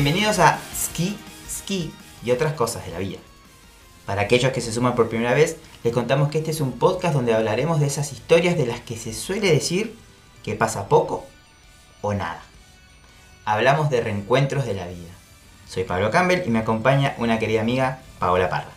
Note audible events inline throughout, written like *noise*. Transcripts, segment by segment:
Bienvenidos a Ski, Ski y otras cosas de la vida. Para aquellos que se suman por primera vez, les contamos que este es un podcast donde hablaremos de esas historias de las que se suele decir que pasa poco o nada. Hablamos de reencuentros de la vida. Soy Pablo Campbell y me acompaña una querida amiga, Paola Parra.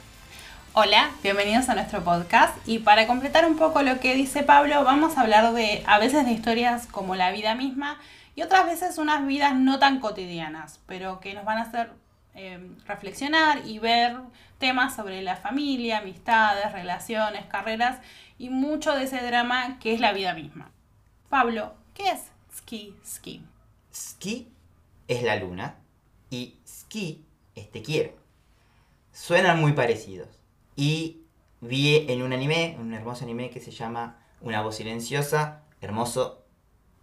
Hola, bienvenidos a nuestro podcast y para completar un poco lo que dice Pablo, vamos a hablar de a veces de historias como la vida misma y otras veces unas vidas no tan cotidianas, pero que nos van a hacer eh, reflexionar y ver temas sobre la familia, amistades, relaciones, carreras y mucho de ese drama que es la vida misma. Pablo, ¿qué es ski ski? Ski es la luna y ski es te quiero. Suenan muy parecidos. Y vi en un anime, un hermoso anime que se llama Una voz silenciosa, hermoso,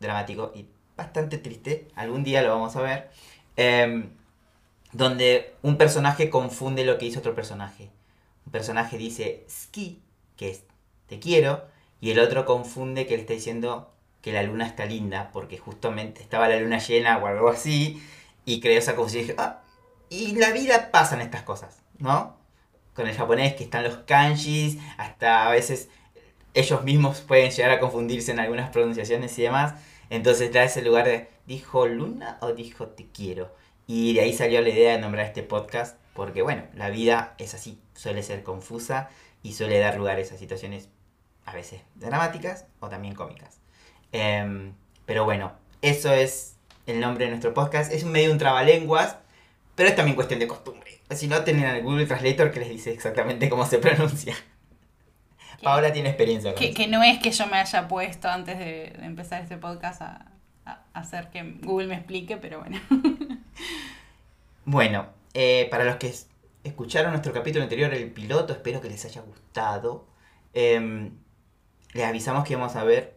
dramático y bastante triste. Algún día lo vamos a ver. Em, donde un personaje confunde lo que hizo otro personaje. Un personaje dice ski, que es te quiero, y el otro confunde que le está diciendo que la luna está linda, porque justamente estaba la luna llena o algo así, y creó esa confusión y ah, y la vida pasan estas cosas, ¿no? Con el japonés que están los kanjis, hasta a veces ellos mismos pueden llegar a confundirse en algunas pronunciaciones y demás. Entonces da ese lugar de, ¿dijo luna o dijo te quiero? Y de ahí salió la idea de nombrar este podcast, porque bueno, la vida es así, suele ser confusa y suele dar lugar a esas situaciones a veces dramáticas o también cómicas. Em, pero bueno, eso es el nombre de nuestro podcast. Es medio un trabalenguas, pero es también cuestión de costumbre. Si no, tienen el Google Translator que les dice exactamente cómo se pronuncia. Paola tiene experiencia con que, que no es que yo me haya puesto antes de, empezar este podcast a, hacer que Google me explique, pero bueno. *laughs* bueno, eh, para los que escucharon nuestro capítulo anterior, el piloto, espero que les haya gustado. Em, les avisamos que vamos a ver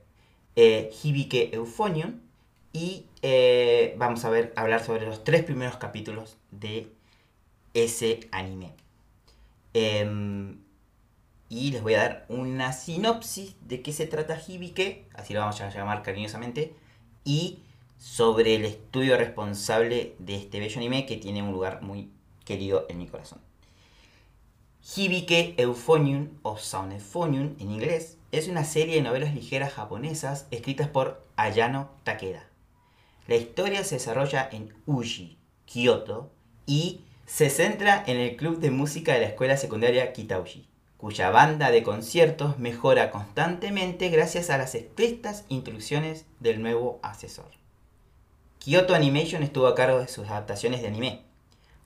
eh, Hibike Euphonium y eh, vamos a ver hablar sobre los tres primeros capítulos de ese anime. Em, y les voy a dar una sinopsis de qué se trata Hibike, así lo vamos a llamar cariñosamente, y sobre el estudio responsable de este bello anime que tiene un lugar muy querido en mi corazón. Hibike Euphonium o Sound Euphonium en inglés es una serie de novelas ligeras japonesas escritas por Ayano Takeda. La historia se desarrolla en Uji, Kyoto, y se centra en el club de música de la escuela secundaria Kitauji cuya banda de conciertos mejora constantemente gracias a las estrictas instrucciones del nuevo asesor. Kyoto Animation estuvo a cargo de sus adaptaciones de anime.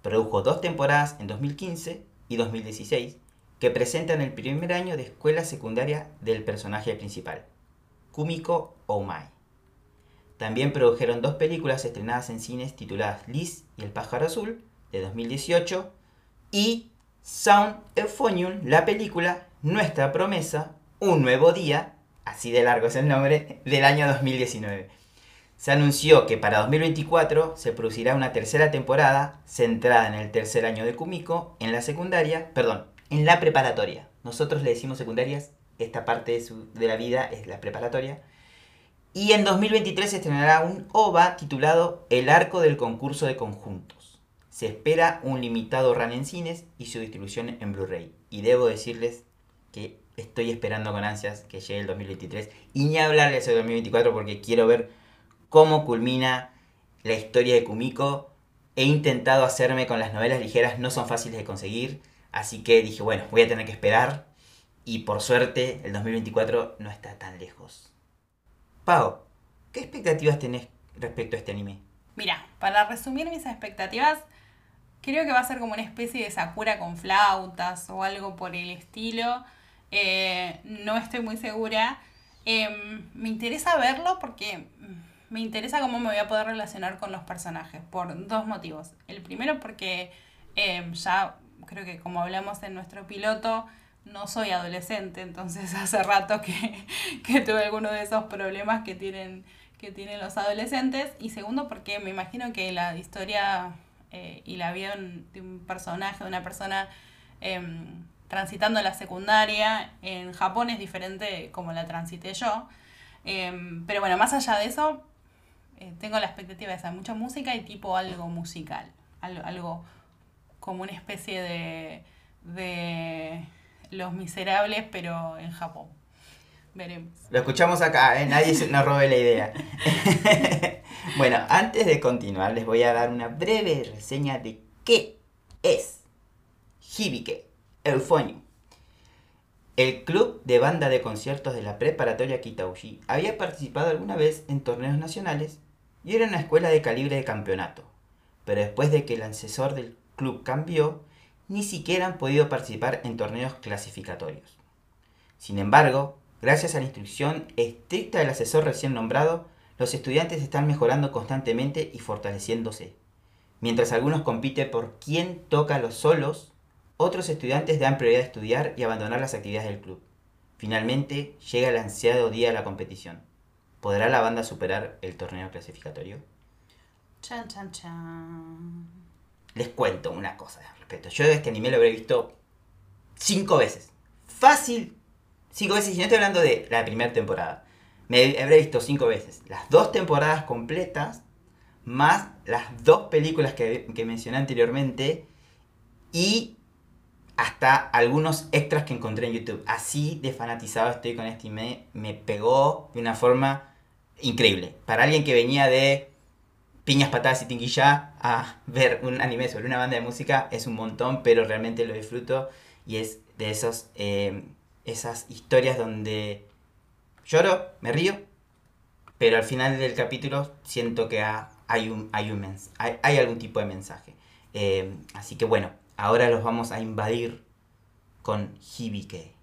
Produjo dos temporadas en 2015 y 2016 que presentan el primer año de escuela secundaria del personaje principal, Kumiko Oumai. También produjeron dos películas estrenadas en cines tituladas Liz y el pájaro azul de 2018 y Sound Euphonium, la película Nuestra Promesa, Un Nuevo Día, así de largo es el nombre, del año 2019. Se anunció que para 2024 se producirá una tercera temporada centrada en el tercer año de Kumiko, en la secundaria, perdón, en la preparatoria. Nosotros le decimos secundarias, esta parte de, de la vida es la preparatoria. Y en 2023 se estrenará un OVA titulado El arco del concurso de conjuntos se espera un limitado run en cines y su distribución en Blu-ray. Y debo decirles que estoy esperando con ansias que llegue el 2023 y ni hablarles del 2024 porque quiero ver cómo culmina la historia de Kumiko. He intentado hacerme con las novelas ligeras, no son fáciles de conseguir, así que dije, bueno, voy a tener que esperar y por suerte el 2024 no está tan lejos. Pau, ¿qué expectativas tenés respecto a este anime? Mira, para resumir mis expectativas, Creo que va a ser como una especie de Sakura con flautas o algo por el estilo. Eh, no estoy muy segura. Em, me interesa verlo porque me interesa cómo me voy a poder relacionar con los personajes, por dos motivos. El primero porque em, ya creo que como hablamos en nuestro piloto, no soy adolescente, entonces *laughs* hace rato que, que tuve alguno de esos problemas que tienen, que tienen los adolescentes. Y segundo porque me imagino que la historia eh, y la vida de un personaje, de una persona em, transitando la secundaria en Japón es diferente como la transité yo. Em, pero bueno, más allá de eso, eh, tengo la expectativa de esa, mucha música y tipo algo musical, algo, algo como una especie de, de Los Miserables, pero en Japón. Lo escuchamos acá, ¿eh? nadie nos robe la idea. *laughs* bueno, antes de continuar, les voy a dar una breve reseña de qué es Hibike Euphonium. El club de banda de conciertos de la preparatoria Kitauji había participado alguna vez en torneos nacionales y era una escuela de calibre de campeonato. Pero después de que el asesor del club cambió, ni siquiera han podido participar en torneos clasificatorios. Sin embargo, Gracias a la instrucción estricta del asesor recién nombrado, los estudiantes están mejorando constantemente y fortaleciéndose. Mientras algunos compiten por quién toca los solos, otros estudiantes dan prioridad a estudiar y abandonar las actividades del club. Finalmente llega el ansiado día de la competición. ¿Podrá la banda superar el torneo clasificatorio? Chan, chan, chan. Les cuento una cosa al respecto. Yo este anime lo habré visto cinco veces. Fácil Cinco veces, y no estoy hablando de la primera temporada. Me habré visto cinco veces. Las dos temporadas completas, más las dos películas que, mencioné anteriormente, y hasta algunos extras que encontré en YouTube. Así de fanatizado estoy con este anime. Me pegó de una forma increíble. Para alguien que venía de piñas, patadas y tinguilla a ver un anime sobre una banda de música es un montón, pero realmente lo disfruto y es de esos eh, esas historias donde lloro, me río, pero al final del capítulo siento que hay, un, hay, un hay, algún tipo de mensaje. Eh, así que bueno, ahora los vamos a invadir con Hibike.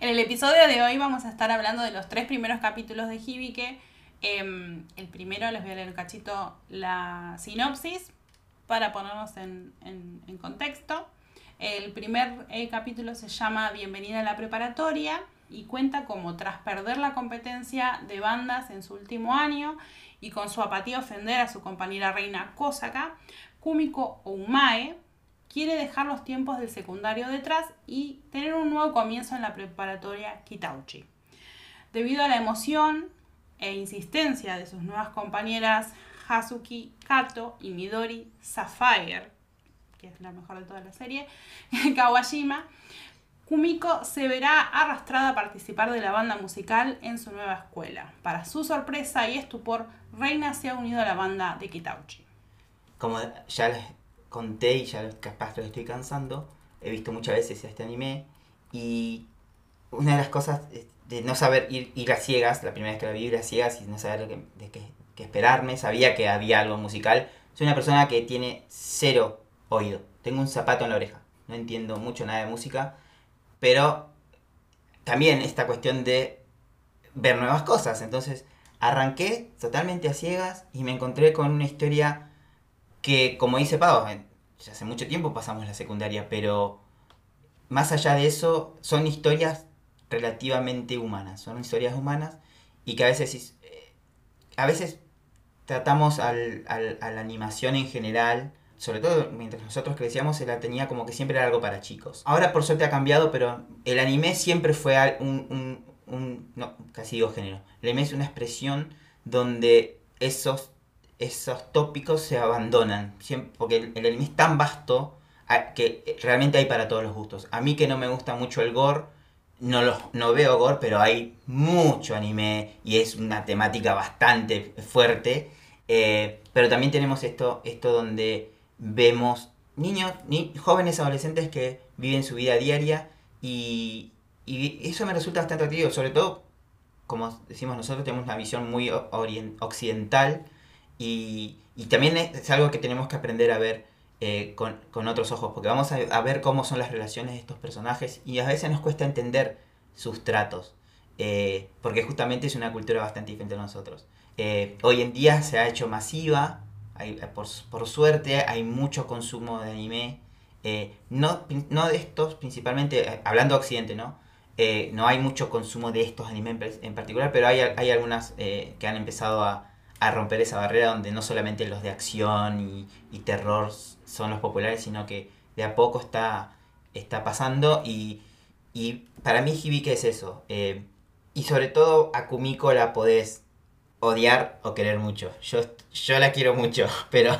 En el episodio de hoy vamos a estar hablando de los tres primeros capítulos de Hibike. Em, el primero les voy a leer un cachito la sinopsis para ponernos en, en contexto. El primer eh, capítulo se llama Bienvenida a la preparatoria y cuenta cómo tras perder la competencia de bandas en su último año y con su apatía ofender a su compañera reina Kosaka, Kumiko Oumae quiere dejar los tiempos del secundario detrás y tener un nuevo comienzo en la preparatoria Kitauchi. Debido a la emoción e insistencia de sus nuevas compañeras Hazuki Kato y Midori Sapphire, que es la mejor de toda la serie, *laughs* Kawashima, Kumiko se verá arrastrada a participar de la banda musical en su nueva escuela. Para su sorpresa y estupor, Reina se ha unido a la banda de Kitauchi. Como ya les conté y ya capaz que lo estoy cansando, he visto muchas veces este anime y una de las cosas de no saber ir, ir a ciegas, la primera vez que la vi ir a ciegas y no saber de qué, qué esperarme, sabía que había algo musical. Soy una persona que tiene cero oído. Tengo un zapato en la oreja. No entiendo mucho nada de música. Pero también esta cuestión de ver nuevas cosas. Entonces arranqué totalmente a ciegas y me encontré con una historia que, como dice Pau, ya hace mucho tiempo pasamos la secundaria, pero más allá de eso, son historias relativamente humanas. Son historias humanas y que a veces, eh, a veces tratamos al, al, a la animación en general sobre todo mientras nosotros crecíamos, se la tenía como que siempre era algo para chicos. Ahora por suerte ha cambiado, pero el anime siempre fue un, un, un no, casi digo género. El anime es una expresión donde esos, esos tópicos se abandonan, porque el, anime es tan vasto que realmente hay para todos los gustos. A mí que no me gusta mucho el gore, no, lo, no veo gore, pero hay mucho anime y es una temática bastante fuerte. Eh, pero también tenemos esto, esto donde vemos niños, ni, jóvenes adolescentes que viven su vida diaria y, eso me resulta bastante atractivo, sobre todo, como decimos nosotros, tenemos una visión muy occidental y, también es algo que tenemos que aprender a ver eh, con, otros ojos, porque vamos a, ver cómo son las relaciones de estos personajes y a veces nos cuesta entender sus tratos, eh, porque justamente es una cultura bastante diferente a nosotros. Eh, hoy en día se ha hecho masiva, hay, por, suerte hay mucho consumo de anime. Eh, no, no de estos principalmente, eh, hablando de Occidente, ¿no? Eh, no hay mucho consumo de estos animes en, particular, pero hay, hay algunas que han empezado a, a, romper esa barrera donde no solamente los de acción y, y, terror son los populares, sino que de a poco está, está pasando y, y para mí Hibike es eso. y sobre todo a la podés odiar o querer mucho. Yo, yo la quiero mucho, *laughs* pero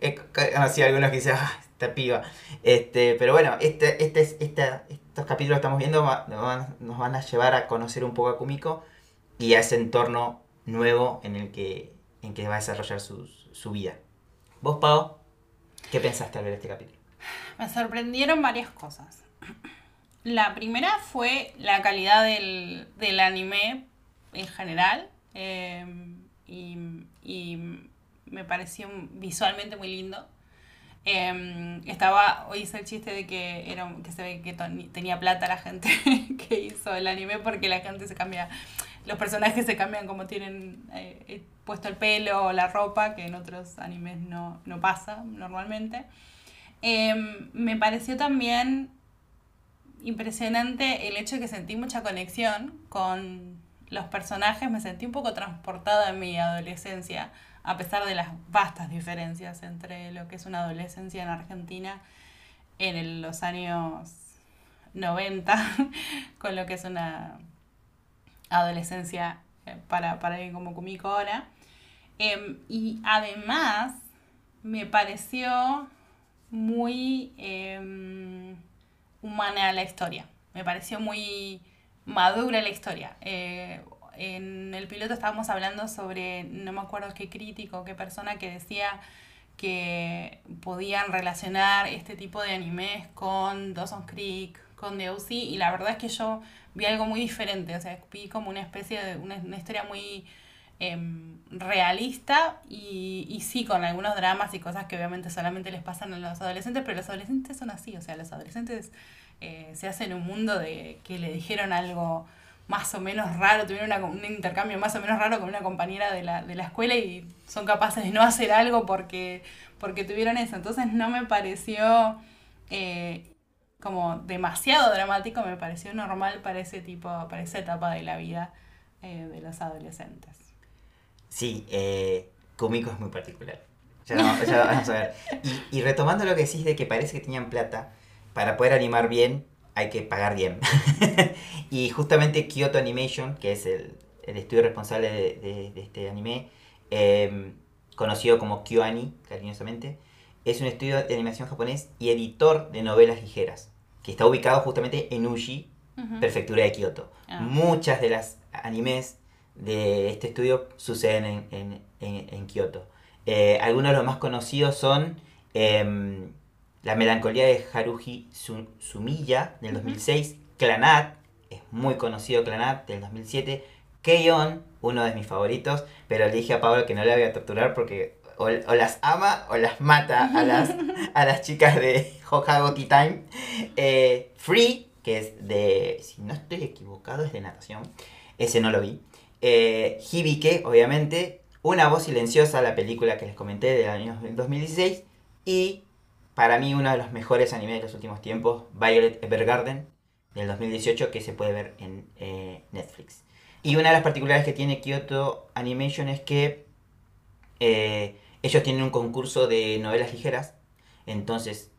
he conocido algunos que dicen, ah, esta piba. Este, pero bueno, este, este, esta, estos capítulos que estamos viendo nos van a llevar a conocer un poco a Kumiko y a ese entorno nuevo en el que, en que va a desarrollar su, su vida. ¿Vos, Pau, qué pensaste al ver este capítulo? Me sorprendieron varias cosas. La primera fue la calidad del, del anime en general. Eh, y, y, me pareció visualmente muy lindo. Eh, estaba, hoy hice el chiste de que, era, que se ve que tenía plata la gente *laughs* que hizo el anime porque la gente se cambia, los personajes se cambian como tienen eh, puesto el pelo o la ropa, que en otros animes no, no pasa normalmente. me pareció también impresionante el hecho de que sentí mucha conexión con los personajes, me sentí un poco transportada en mi adolescencia, a pesar de las vastas diferencias entre lo que es una adolescencia en Argentina en los años 90 *laughs* con lo que es una adolescencia eh, para, para alguien como Kumiko ahora. Em, y además me pareció muy... Em, humana la historia. Me pareció muy madura la historia. Eh, en el piloto estábamos hablando sobre, no me acuerdo qué crítico, qué persona que decía que podían relacionar este tipo de animes con Dawson's Creek, con The O.C., y la verdad es que yo vi algo muy diferente, o sea, vi como una especie de, una, una historia muy Em, realista y, y sí con algunos dramas y cosas que obviamente solamente les pasan a los adolescentes, pero los adolescentes son así, o sea, los adolescentes eh, se hacen un mundo de que le dijeron algo más o menos raro, tuvieron un intercambio más o menos raro con una compañera de la, de la escuela y son capaces de no hacer algo porque, porque tuvieron eso. Entonces no me pareció eh, como demasiado dramático, me pareció normal para ese tipo, para esa etapa de la vida eh, de los adolescentes. Sí, eh, Kumiko es muy particular. Ya, vamos a ver. Y, retomando lo que decís de que parece que tenían plata, para poder animar bien hay que pagar bien. *laughs* y justamente Kyoto Animation, que es el, estudio responsable de, este anime, em, conocido como KyoAni, cariñosamente, es un estudio de animación japonés y editor de novelas ligeras, que está ubicado justamente en Uji, prefectura de Kyoto. Ah. Muchas de las animes de este estudio suceden en, en, en, Kioto. Eh, algunos de los más conocidos son em, La melancolía de Haruhi Sumiya del 2006, Clanat, es muy conocido Clanat del 2007, Keion, uno de mis favoritos, pero le dije a Pablo que no le voy a torturar porque o, las ama o las mata a las, *laughs* a las chicas de Hokago Tea Time. Eh, Free, que es de, si no estoy equivocado, es de natación. Ese no lo vi. Eh, Hibike, obviamente, Una voz silenciosa, la película que les comenté del año 2016, y para mí uno de los mejores animes de los últimos tiempos, Violet Evergarden, del 2018, que se puede ver en eh, Netflix. Y una de las particularidades que tiene Kyoto Animation es que eh, ellos tienen un concurso de novelas ligeras, entonces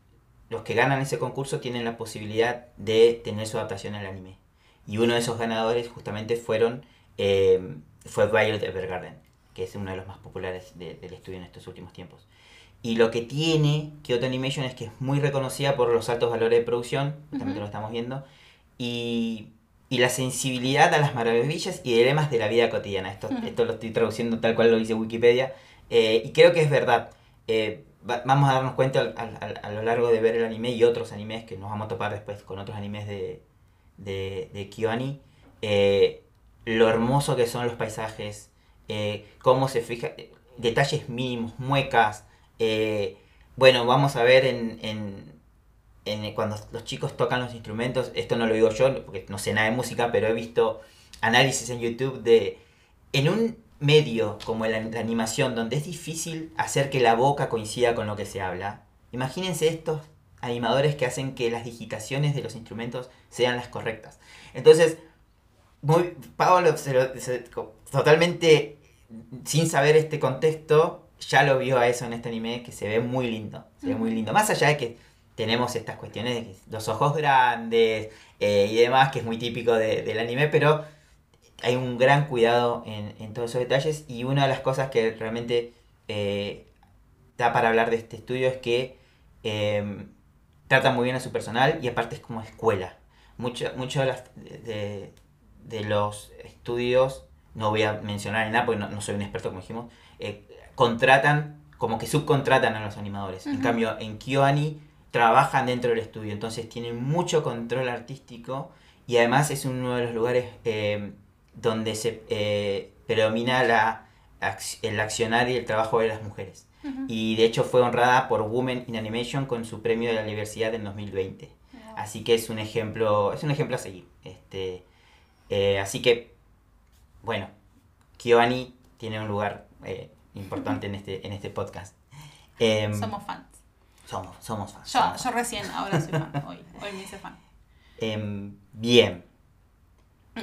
los que ganan ese concurso tienen la posibilidad de tener su adaptación al anime. Y uno de esos ganadores justamente fueron eh, fue Violet Evergarden, que es uno de los más populares del estudio en estos últimos tiempos. Y lo que tiene Kyoto Animation es que es muy reconocida por los altos valores de producción, también lo estamos viendo, y, y, la sensibilidad a las maravillas y dilemas de la vida cotidiana. Esto, esto lo estoy traduciendo tal cual lo dice Wikipedia, eh, y creo que es verdad. Eh, vamos a darnos cuenta a, lo largo de ver el anime y otros animes que nos vamos a topar después con otros animes de, de, de KyoAni lo hermoso que son los paisajes, eh, cómo se fija, eh, detalles mínimos, muecas. Eh, bueno, vamos a ver en, en, en, cuando los chicos tocan los instrumentos, esto no lo digo yo porque no sé nada de música, pero he visto análisis en YouTube de en un medio como la, la animación donde es difícil hacer que la boca coincida con lo que se habla. Imagínense estos animadores que hacen que las digitaciones de los instrumentos sean las correctas. Entonces, muy, Pablo totalmente sin saber este contexto, ya lo vio a eso en este anime que se ve muy lindo. Se ve muy lindo. Más allá de que tenemos estas cuestiones de los ojos grandes eh, y demás, que es muy típico del anime, pero hay un gran cuidado en, en, todos esos detalles y una de las cosas que realmente eh, da para hablar de este estudio es que eh, trata muy bien a su personal y aparte es como escuela. Muchos mucho de, de, de, los estudios, no voy a mencionar en nada porque no, soy un experto como dijimos, eh, contratan, como que subcontratan a los animadores. En cambio, en KyoAni trabajan dentro del estudio, entonces tienen mucho control artístico y además es uno de los lugares eh, donde se eh, predomina la, el accionar y el trabajo de las mujeres. Y de hecho fue honrada por Women in Animation con su premio de la universidad en 2020. Así que es un ejemplo, es un ejemplo a seguir. Este, eh, así que, bueno, Kiyoani tiene un lugar eh, importante en este, en este podcast. *laughs* Em, somos fans. Somos, somos fans. Yo, recién, ahora soy fan. Hoy, hoy me hice fan. Em, bien.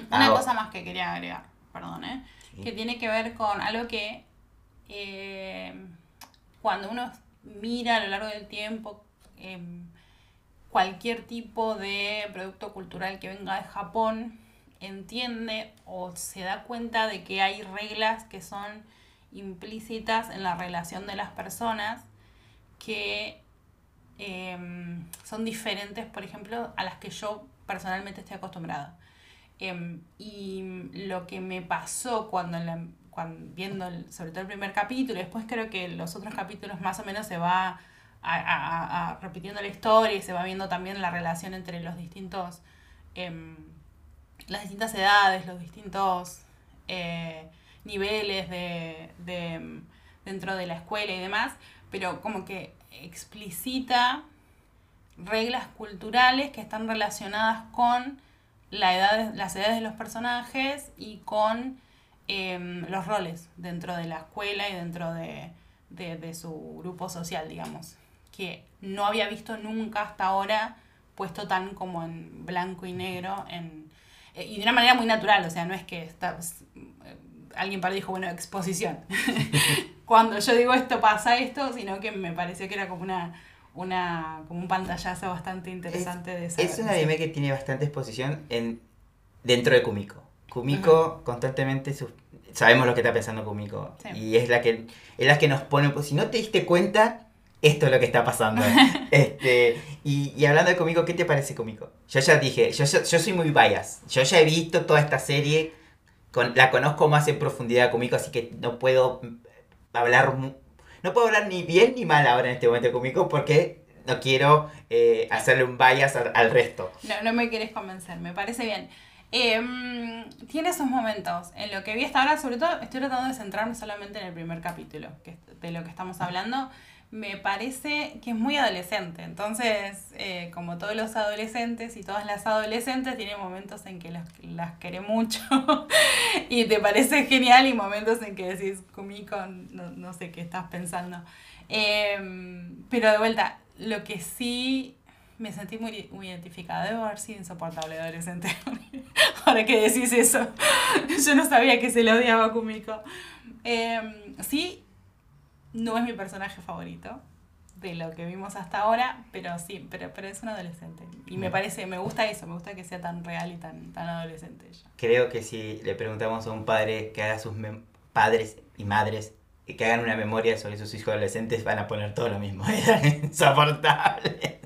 Una cosa más que quería agregar, perdón, ¿eh? Que tiene que ver con algo que eh, cuando uno mira a lo largo del tiempo em, cualquier tipo de producto cultural que venga de Japón, entiende o se da cuenta de que hay reglas que son implícitas en la relación de las personas que em, son diferentes, por ejemplo, a las que yo personalmente estoy acostumbrada. Em, y lo que me pasó cuando viendo sobre todo el primer capítulo, después creo que los otros capítulos más o menos se va repitiendo la historia y se va viendo también la relación entre los distintos, em, las distintas edades, los distintos eh, niveles de, de, dentro de la escuela y demás, pero como que explicita reglas culturales que están relacionadas con la edad, las edades de los personajes y con Em, los roles dentro de la escuela y dentro de, su grupo social, digamos, que no había visto nunca hasta ahora puesto tan como en blanco y negro, en, eh, y de una manera muy natural, o sea, no es que está, alguien para dijo, bueno, exposición. *laughs* Cuando yo digo esto pasa esto, sino que me pareció que era como una una como un pantallazo bastante interesante de esa Es un anime que tiene bastante exposición en dentro de Kumiko. Kumiko constantemente sabemos lo que está pensando Kumiko y es la que es la que nos pone pues si no te diste cuenta esto es lo que está pasando. *laughs* Este y, hablando de Kumiko qué te parece Kumiko yo ya dije yo, yo, soy muy bias yo ya he visto toda esta serie con, la conozco más en profundidad Kumiko así que no puedo hablar no puedo hablar ni bien ni mal ahora en este momento Kumiko porque no quiero eh, hacerle un bias al, al resto no no me quieres convencer me parece bien Em, tiene sus momentos. En lo que vi hasta ahora, sobre todo, estoy tratando de centrarme solamente en el primer capítulo que, de lo que estamos hablando. Me parece que es muy adolescente. Entonces, eh, como todos los adolescentes y todas las adolescentes, tiene momentos en que las, las quiere mucho *laughs* y te parece genial y momentos en que decís, Kumiko, no, no sé qué estás pensando. Em, pero de vuelta, lo que sí me sentí muy, muy identificada. Debo haber sido insoportable adolescente. *laughs* Ahora que decís eso. *laughs* Yo no sabía que se le odiaba a Kumiko. Em, sí, no es mi personaje favorito de lo que vimos hasta ahora, pero sí, pero, pero es un adolescente. Y me parece, me gusta eso, me gusta que sea tan real y tan, tan adolescente ella. Creo que si le preguntamos a un padre que haga sus padres y madres que hagan una memoria sobre sus hijos adolescentes, van a poner todo lo mismo. *laughs* Eran insoportables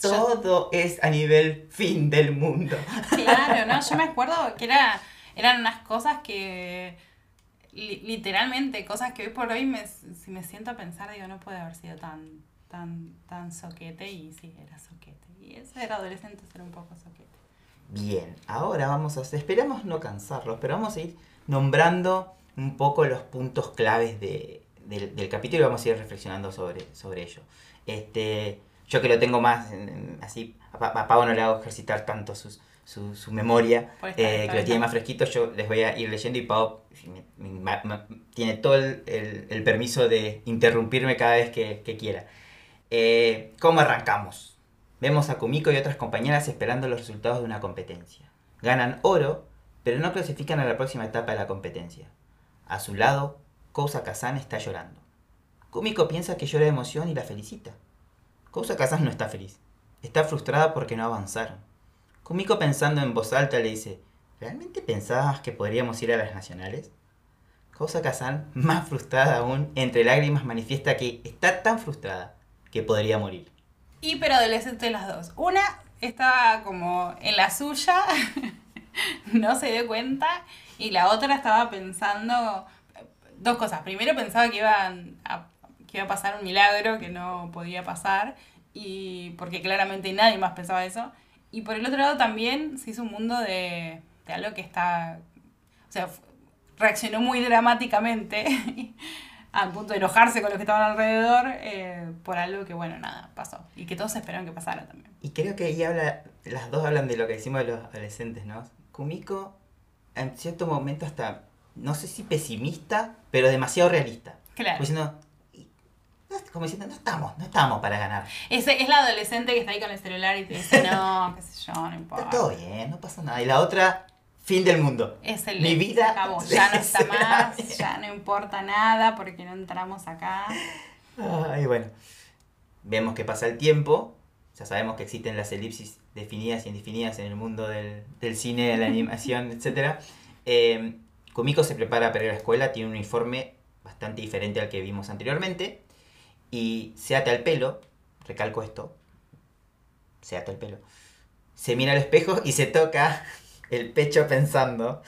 todo es a nivel fin del mundo. Claro, ¿no? *laughs* Yo me acuerdo que era, eran unas cosas que, literalmente, cosas que hoy por hoy, me, si me siento a pensar, digo, no puede haber sido tan, tan, tan soquete, y sí, era soquete. Y eso era adolescente, era un poco soquete. Bien, ahora vamos a esperamos no cansarlos, pero vamos a ir nombrando un poco los puntos claves de, del, del capítulo y vamos a ir reflexionando sobre, sobre ello. este yo que lo tengo más así, a, Pavo no le hago ejercitar tanto sus, su, su memoria, eh, que lo tiene más fresquito, yo les voy a ir leyendo y Pau tiene todo el, el, permiso de interrumpirme cada vez que, que quiera. Eh, ¿Cómo arrancamos? Vemos a Kumiko y otras compañeras esperando los resultados de una competencia. Ganan oro, pero no clasifican a la próxima etapa de la competencia. A su lado, Kousa Kazan está llorando. Kumiko piensa que llora de emoción y la felicita. Kousa Casas no está feliz. Está frustrada porque no avanzaron. Kumiko pensando en voz alta le dice, ¿realmente pensabas que podríamos ir a las nacionales? Cosa Kazan, más frustrada aún, entre lágrimas manifiesta que está tan frustrada que podría morir. Hiperadolescente las dos. Una estaba como en la suya, *laughs* no se dio cuenta, y la otra estaba pensando dos cosas. Primero pensaba que iban a, que iba a pasar un milagro que no podía pasar, y porque claramente nadie más pensaba eso. Y por el otro lado también se hizo un mundo de, de algo que está... O sea, reaccionó muy dramáticamente *laughs* al punto de enojarse con los que estaban alrededor eh, por algo que, bueno, nada, pasó. Y que todos esperaban que pasara también. Y creo que ahí habla, las dos hablan de lo que decimos de los adolescentes, ¿no? Kumiko, en cierto momento hasta, no sé si pesimista, pero demasiado realista. Claro. No, como diciendo, no estamos, no estamos para ganar. Es, es la adolescente que está ahí con el celular y te dice, no, *laughs* qué sé yo, no importa. Está todo bien, no pasa nada. Y la otra, fin del mundo. Es el Mi vida acabó. *laughs* Ya no está más, ya no importa nada porque no entramos acá. Ay, bueno. Vemos que pasa el tiempo. Ya sabemos que existen las elipsis definidas y indefinidas en el mundo del, del cine, de la *laughs* animación, etc. Eh, Kumiko se prepara para ir a la escuela, tiene un uniforme bastante diferente al que vimos anteriormente. Y se ata el pelo, recalco esto, se ata el pelo. Se mira al espejo y se toca el pecho pensando,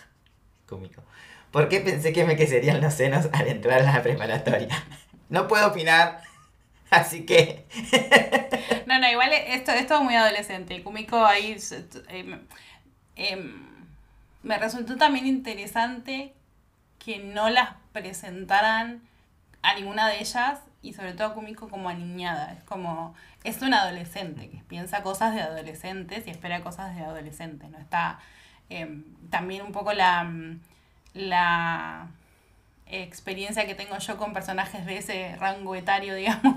Kumiko, ¿por qué pensé que me crecerían los senos al entrar a la preparatoria? No puedo opinar, así que... No, no, igual esto, esto es muy adolescente. Kumiko ahí em, em, me resultó también interesante que no las presentaran a ninguna de ellas y sobre todo a Kumiko como aniñada. Es como, es una adolescente que piensa cosas de adolescentes y espera cosas de adolescentes. ¿no? Está em, también un poco la, mm, la experiencia que tengo yo con personajes de ese rango etario, *laughs* digamos,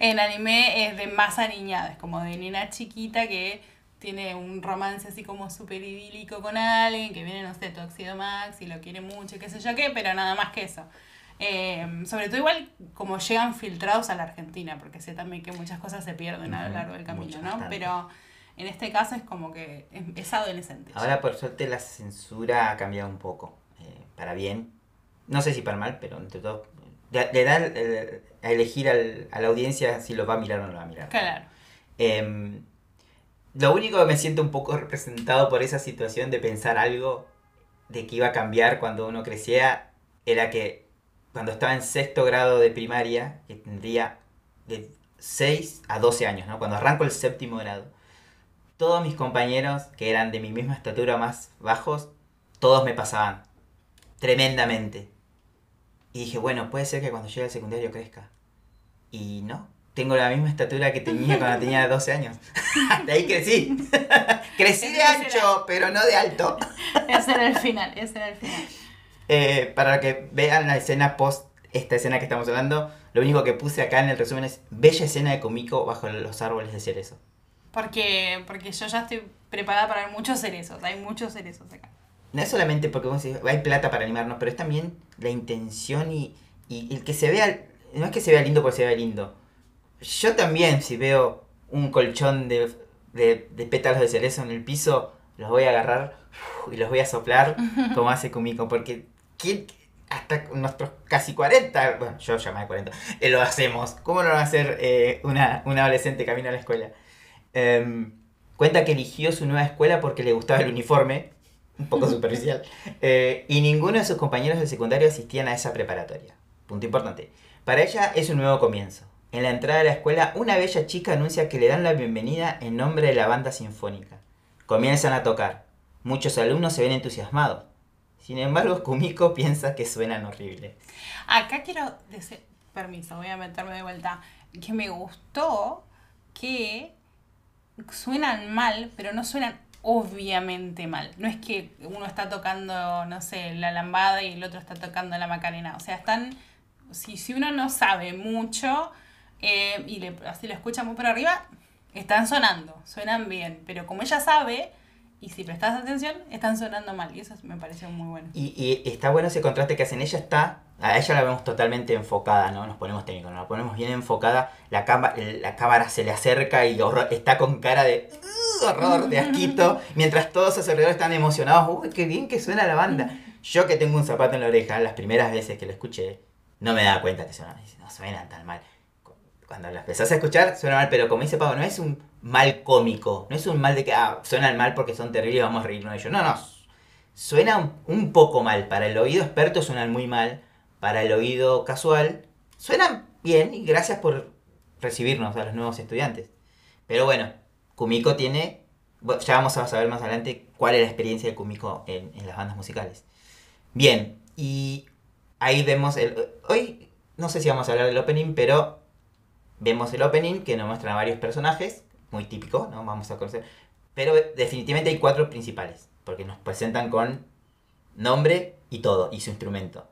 en anime es de más aniñada, es como de nena chiquita que tiene un romance así como súper idílico con alguien, que viene, no sé, Toxido Max y lo quiere mucho, qué sé yo qué, pero nada más que eso. Eh, sobre todo igual como llegan filtrados a la Argentina, porque sé también que muchas cosas se pierden a lo largo del camino, ¿no? Pero en este caso es como que es, es adolescente. Ahora por suerte la censura ha cambiado un poco, eh, para bien. No sé si para mal, pero entre todo... Le, da el- a elegir al- a la audiencia si lo va a mirar o no lo va a mirar. Claro. Em, lo único que me siento un poco representado por esa situación de pensar algo de que iba a cambiar cuando uno crecía era que cuando estaba en sexto grado de primaria, que tendría de 6 a 12 años, ¿no? cuando arranco el séptimo grado, todos mis compañeros que eran de mi misma estatura más bajos, todos me pasaban tremendamente. Y dije, bueno, puede ser que cuando llegue al secundario crezca. Y no, tengo la misma estatura que tenía cuando tenía 12 años. *laughs* Hasta ahí crecí. *laughs* crecí de ancho, pero no de alto. *laughs* Ese era el final, ese era el final. Eh, para que vean la escena post esta escena que estamos hablando, lo único que puse acá en el resumen es bella escena de Kumiko bajo los árboles de cerezo. Porque, porque yo ya estoy preparada para ver muchos cerezos, hay muchos cerezos acá. No es solamente porque vos decís, hay plata para animarnos, pero es también la intención y, y el que se vea, no es que se vea lindo porque se vea lindo. Yo también, si veo un colchón de, de, de pétalos de cerezo en el piso, los voy a agarrar y los voy a soplar *laughs* como hace Kumiko, porque ¿quién- hasta nuestros casi 40, bueno, yo ya más de 40, eh, lo hacemos. ¿Cómo lo va a hacer eh, una, una adolescente camino a la escuela? Em, cuenta que eligió su nueva escuela porque le gustaba el uniforme, un poco *laughs* superficial, eh, y ninguno de sus compañeros del secundario asistían a esa preparatoria. Punto importante. Para ella es un nuevo comienzo. En la entrada de la escuela, una bella chica anuncia que le dan la bienvenida en nombre de la banda sinfónica. Comienzan a tocar. Muchos alumnos se ven entusiasmados. Sin embargo, Kumiko piensa que suenan horribles. Acá quiero decir, permiso, voy a meterme de vuelta, que me gustó que suenan mal, pero no suenan obviamente mal. No es que uno está tocando, no sé, la lambada y el otro está tocando la macarena. O sea, están, si, si uno no sabe mucho eh, y le, así lo escucha muy por arriba, están sonando, suenan bien. Pero como ella sabe, y si prestas atención, están sonando mal. Y eso me pareció muy bueno. Y, y está bueno ese contraste que hacen. Ella está, a ella la vemos totalmente enfocada, ¿no? Nos ponemos técnicos, nos la ponemos bien enfocada. La, cama- la cámara se le acerca y horror- está con cara de... Horror de asquito, *laughs* mientras todos a su alrededor están emocionados. Uy, qué bien que suena la banda. Yo que tengo un zapato en la oreja, las primeras veces que lo escuché, no me daba cuenta que suenan, no suenan tan mal. Cuando lo empezás a escuchar, suena mal, pero como dice Pablo, no es un mal cómico, no es un mal de que ah, suenan mal porque son terribles y vamos a reírnos de ellos. No, no, suena un, poco mal. Para el oído experto suenan muy mal, para el oído casual suenan bien y gracias por recibirnos a los nuevos estudiantes. Pero bueno, Kumiko tiene, ya vamos a saber más adelante cuál es la experiencia de Kumiko en, en las bandas musicales. Bien, y ahí vemos el... Hoy no sé si vamos a hablar del opening, pero vemos el opening que nos muestra a varios personajes, muy típico, ¿no? Vamos a conocer. Pero definitivamente hay cuatro principales, porque nos presentan con nombre y todo, y su instrumento.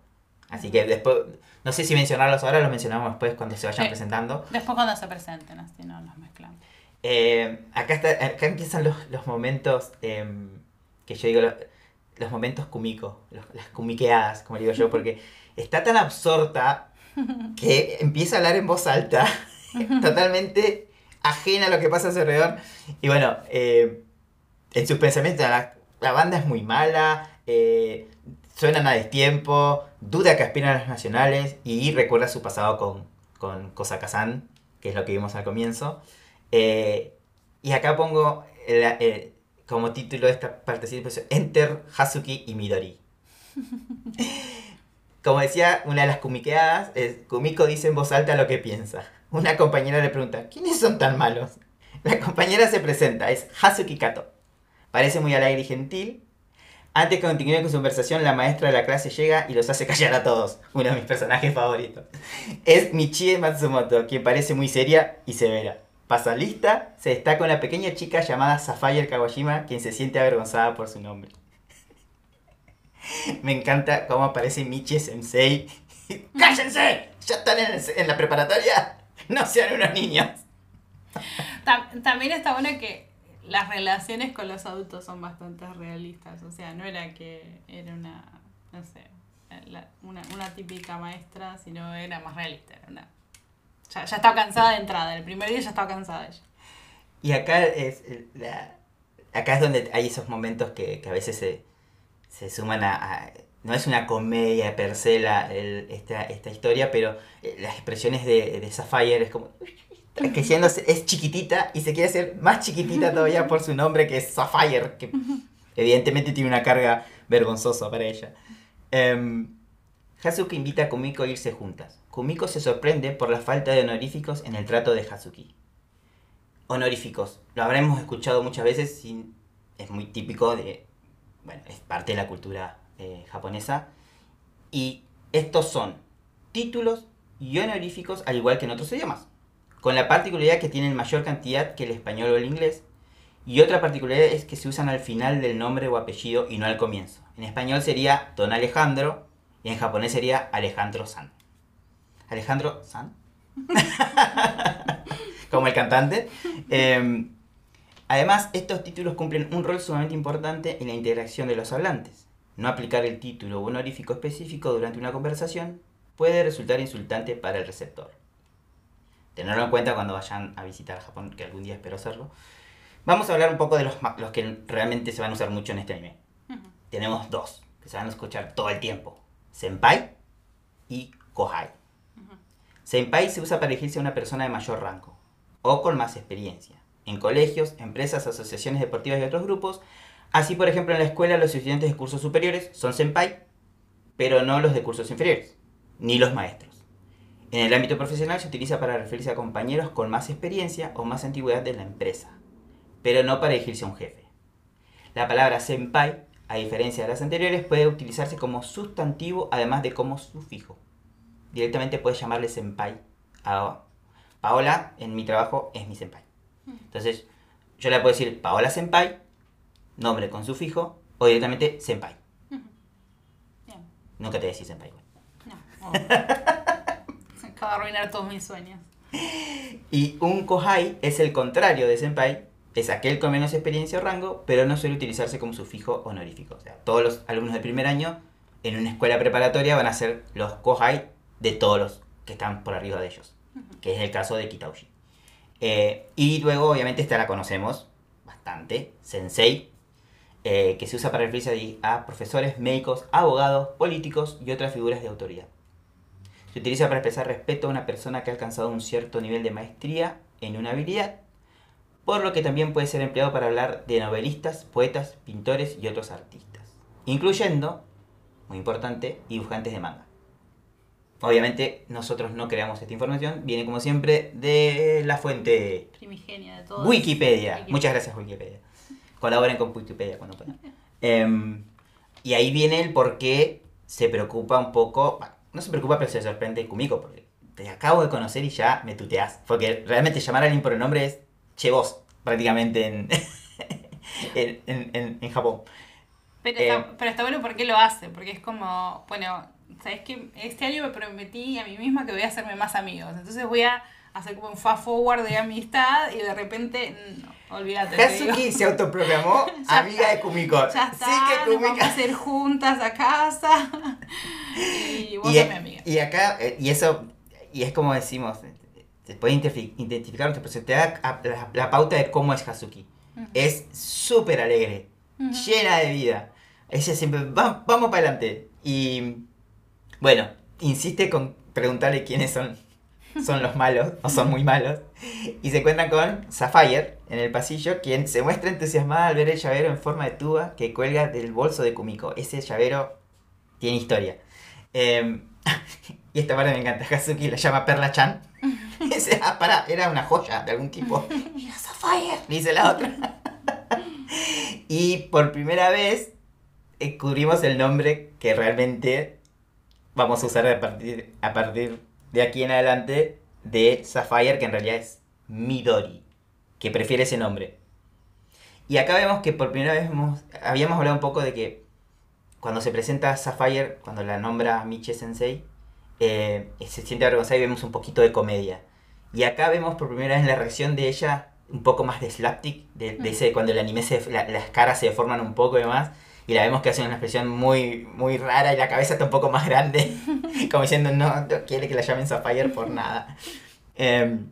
Así que después, no sé si mencionarlos ahora, los mencionamos después cuando se vayan presentando. Después cuando se presenten, así no los mezclamos. Eh, acá, está, acá empiezan los, los momentos em, que yo digo, los, momentos cumicos, las cumiqueadas, como digo yo, porque *laughs* está tan absorta que empieza a hablar en voz alta, *laughs* totalmente ajena a lo que pasa a su alrededor. Y bueno, eh, en sus pensamientos, la, la, banda es muy mala, eh, suenan a destiempo, duda que aspiran a los nacionales y recuerda su pasado con, con Kazan, que es lo que vimos al comienzo. Eh, y acá pongo como título de esta parte, pues, Enter Hazuki y Midori. *laughs* Como decía una de las kumiqueadas, Kumiko dice en voz alta lo que piensa. Una compañera le pregunta, ¿quiénes son tan malos? La compañera se presenta, es Hazuki Kato. Parece muy alegre y gentil. Antes que continúe con su conversación, la maestra de la clase llega y los hace callar a todos. Uno de mis personajes favoritos. Es Michie Matsumoto, quien parece muy seria y severa. Pasa lista, se destaca una pequeña chica llamada Safire Kawashima, quien se siente avergonzada por su nombre. Me encanta cómo aparece Michi Sensei. *laughs* ¡Cállense! ¿Ya están en, la preparatoria? *laughs* No sean unos niños. También está bueno que las relaciones con los adultos son bastante realistas. O sea, no era que era una, no sé, una, típica maestra, sino era más realista. ya, ya estaba cansada de entrada. El primer día ya estaba cansada ella. Y acá es, acá es donde hay esos momentos que, que a veces se se suman a, no es una comedia per se la, esta, esta, historia, pero eh, las expresiones de, de Sapphire es como es chiquitita y se quiere hacer más chiquitita todavía por su nombre que es Sapphire, que evidentemente tiene una carga vergonzosa para ella. Um, Hazuki invita a Kumiko a irse juntas. Kumiko se sorprende por la falta de honoríficos en el trato de Hazuki. Honoríficos, lo habremos escuchado muchas veces, es muy típico de bueno, es parte de la cultura eh, japonesa. Y estos son títulos y honoríficos al igual que en otros idiomas, con la particularidad que tienen mayor cantidad que el español o el inglés. Y otra particularidad es que se usan al final del nombre o apellido y no al comienzo. En español sería Don Alejandro y en japonés sería Alejandro San. Alejandro San. *laughs* Como el cantante. Em, Además, estos títulos cumplen un rol sumamente importante en la interacción de los hablantes. No aplicar el título o honorífico específico durante una conversación puede resultar insultante para el receptor. Tenerlo en cuenta cuando vayan a visitar Japón, que algún día espero hacerlo. Vamos a hablar un poco de los, los que realmente se van a usar mucho en este anime. Tenemos dos, que se van a escuchar todo el tiempo. Senpai y Kohai. Senpai se usa para dirigirse a una persona de mayor rango o con más experiencia en colegios, empresas, asociaciones deportivas y otros grupos. Así, por ejemplo, en la escuela los estudiantes de cursos superiores son senpai, pero no los de cursos inferiores, ni los maestros. En el ámbito profesional se utiliza para referirse a compañeros con más experiencia o más antigüedad de la empresa, pero no para dirigirse a un jefe. La palabra senpai, a diferencia de las anteriores, puede utilizarse como sustantivo además de como sufijo. Directamente puedes llamarle senpai a Paola, en mi trabajo es mi senpai. Entonces, yo le puedo decir Paola Senpai, nombre con sufijo, o directamente Senpai. Nunca te decís Senpai. No. *laughs* Acaba de arruinar todos mis sueños. Y un Kohai es el contrario de Senpai, es aquel con menos experiencia o rango, pero no suele utilizarse como sufijo honorífico. O sea, todos los alumnos del primer año en una escuela preparatoria van a ser los Kohai de todos los que están por arriba de ellos, que es el caso de Kitauji. Eh, y luego, obviamente, esta la conocemos bastante, sensei, eh, que se usa para referirse a, a profesores, médicos, abogados, políticos y otras figuras de autoridad. Se utiliza para expresar respeto a una persona que ha alcanzado un cierto nivel de maestría en una habilidad, por lo que también puede ser empleado para hablar de novelistas, poetas, pintores y otros artistas, incluyendo, muy importante, dibujantes de manga. Obviamente nosotros no creamos esta información, viene como siempre de la fuente Primigenia de todo. Wikipedia. Wikipedia. Muchas gracias Wikipedia. Colaboren con Wikipedia cuando puedan. Em, y ahí viene el por qué se preocupa un poco, bueno, no se preocupa pero se sorprende Kumiko, porque te acabo de conocer y ya me tuteas. Porque realmente llamar a alguien por el nombre es che vos, prácticamente en, *laughs* en, en- en- Japón. Pero, Eh, está, pero está bueno porque lo hace, porque es como, bueno, ¿sabes qué? Este año me prometí a mí misma que voy a hacerme más amigos. Entonces voy a hacer como un fast forward de amistad y de repente, no, olvídate. Hazuki se autoproclamó *laughs* Ya amiga de Kumiko. Ya está, Sí que nos vamos Kumiko- a hacer juntas a casa. *laughs* y vos y, sos mi amiga. y acá, eh, y eso, y es como decimos, se puede identifi- identificar nuestro personaje, te da la, la pauta de cómo es Hazuki. Ujú. Es súper alegre, llena de vida. Ella siempre, "Va- vamos para adelante. Y bueno, insiste con preguntarle quiénes son, son los malos, o son muy malos. Y se encuentran con Sapphire en el pasillo, quien se muestra entusiasmada al ver el llavero en forma de tuba que cuelga del bolso de Kumiko. Ese llavero tiene historia. Eh, *laughs* y esta parte me encanta. Hazuki la llama Perla Chan. *laughs* Dice, ah, pará, era una joya de algún tipo. *laughs* Era Sapphire, dice la otra. y por primera vez descubrimos el nombre que realmente vamos a usar a partir, a partir de aquí en adelante de Sapphire, que en realidad es Midori, que prefiere ese nombre. Y acá vemos que por primera vez hemos- habíamos hablado un poco de que cuando se presenta Sapphire, cuando la nombra Miche Sensei, eh, se siente avergonzada y vemos un poquito de comedia. Y acá vemos por primera vez la reacción de ella un poco más de slapstick, de, de ese, cuando el anime se, la- las caras se deforman un poco y demás. Y la vemos que hace una expresión muy, muy rara y la cabeza está un poco más grande. *laughs* como diciendo, no, no quiere que la llamen Sapphire por nada. Em,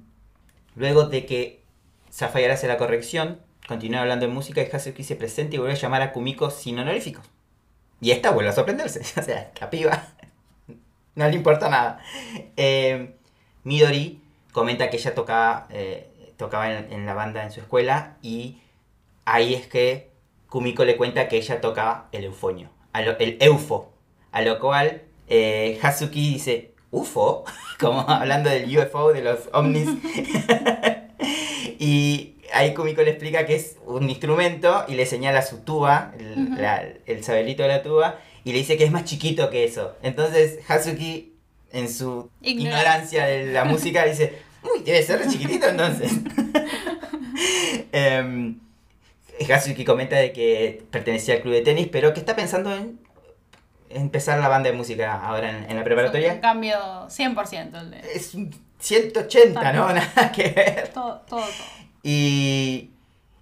luego de que Sapphire hace la corrección, continúa hablando de música y Hazuki se presenta y vuelve a llamar a Kumiko sin honoríficos. Y esta vuelve a sorprenderse. *laughs* O sea, la piba no le importa nada. Eh, Midori comenta que ella tocaba, eh, tocaba en, en la banda en su escuela y ahí es que Kumiko le cuenta que ella tocaba el eufonio, a lo- el eufo. A lo cual eh, Hazuki dice, ¿UFO? *laughs* Como hablando del UFO, de los ovnis. *laughs* y ahí Kumiko le explica que es un instrumento y le señala su tuba, el, Ujú. la- el sabelito de la tuba, y le dice que es más chiquito que eso. Entonces Hazuki, en su Ignorancia. ignorancia de la música, dice, uy, debe ser chiquitito entonces. *laughs* Em, Hazuki comenta de que pertenecía al club de tenis, pero que está pensando en empezar la banda de música ahora en, en la Un preparatoria. cambio 100% el de Es un 180, ¿no? Nada que ver. todo, todo, todo. Y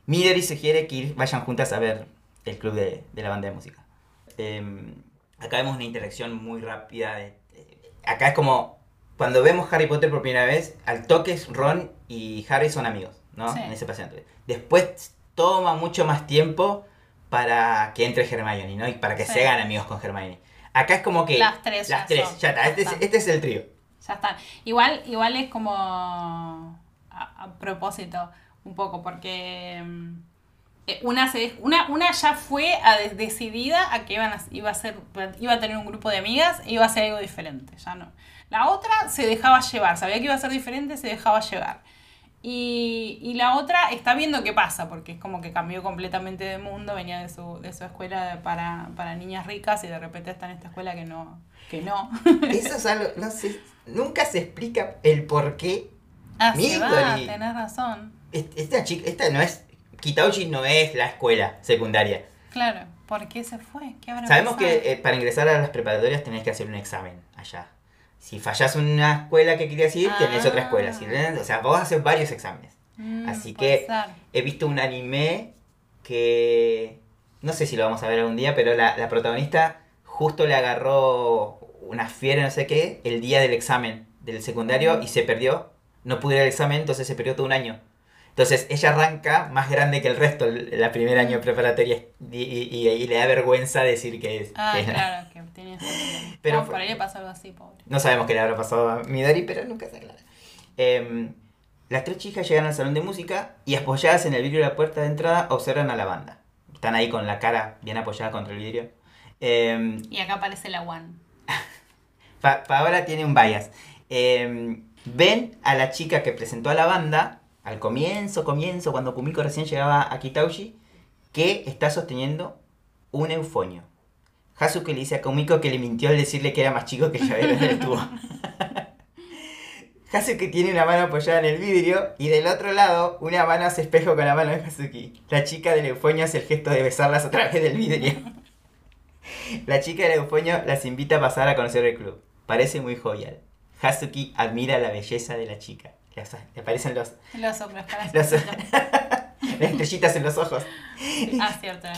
Midori sugiere que vayan juntas a ver el club de, de la banda de música. Em, acá vemos una interacción muy rápida. de- acá es como cuando vemos Harry Potter por primera vez, al toque Ron y Harry son amigos, ¿no? Sí. En ese paciente. Después toma mucho más tiempo para que entre Hermione, ¿no? Y para que Sí. se hagan amigos con Hermione. Acá es como que... Las tres ya Las tres, son, ya está. ya Este, es, este es el trío. Ya está. Igual, igual es como a, a propósito, un poco, porque mm, eh, una, se, una, una ya fue a de- decidida a que iban a, iba, a ser, iba a tener un grupo de amigas e iba a ser algo diferente. Ya no. La otra se dejaba llevar, sabía que iba a ser diferente, se dejaba llevar. Y, y la otra está viendo qué pasa, porque es como que cambió completamente de mundo, venía de su, de su escuela para, para niñas ricas y de repente está en esta escuela que no. Que no. *laughs* Eso es algo, no sé, nunca se explica el por qué Ah, tenés razón. Est- Esta chica, esta no es. Kitauji no es la escuela secundaria. Claro, ¿por qué se fue? ¿Qué habrá Sabemos pasado? que eh, para ingresar a las preparatorias tenés que hacer un examen allá. Si fallás una escuela que querías ir, tenés Ah. otra escuela. Si, o sea, vos haces varios exámenes. Mm, así que- ser. He visto un anime que. No sé si lo vamos a ver algún día, pero la, la protagonista justo le agarró una fiera, no sé qué, el día del examen del secundario y se perdió. No pudo ir al examen, entonces se perdió todo un año. Entonces ella arranca más grande que el resto el, primer año de preparatoria y, y- y le da vergüenza decir que es. Ah, que es- claro, que tiene. Pero No, por ahí le pasó algo así, pobre. No sabemos qué le habrá pasado a Midori, pero nunca se aclara. Em, las tres chicas llegan al salón de música y apoyadas en el vidrio de la puerta de entrada observan a la banda. Están ahí con la cara bien apoyada contra el vidrio. Em, Y acá aparece la One. Pa- Paola tiene un bias. Eh, ven a la chica que presentó a la banda al comienzo, comienzo, cuando Kumiko recién llegaba a Kitauji, que está sosteniendo un eufonio. Hasuke le dice a Kumiko que le mintió al decirle que era más chico que el llavero del tubo. *laughs* Hasuke tiene una mano apoyada en el vidrio y del otro lado una mano hace espejo con la mano de Hazuki. La chica del eufonio hace el gesto de besarlas a través del vidrio. *laughs* La chica del eufonio las invita a pasar a conocer el club. Parece muy jovial. Hazuki admira la belleza de la chica. Le, le aparecen los, Los hombres para los- *laughs* las estrellitas en los ojos. Ah, cierto. Ah.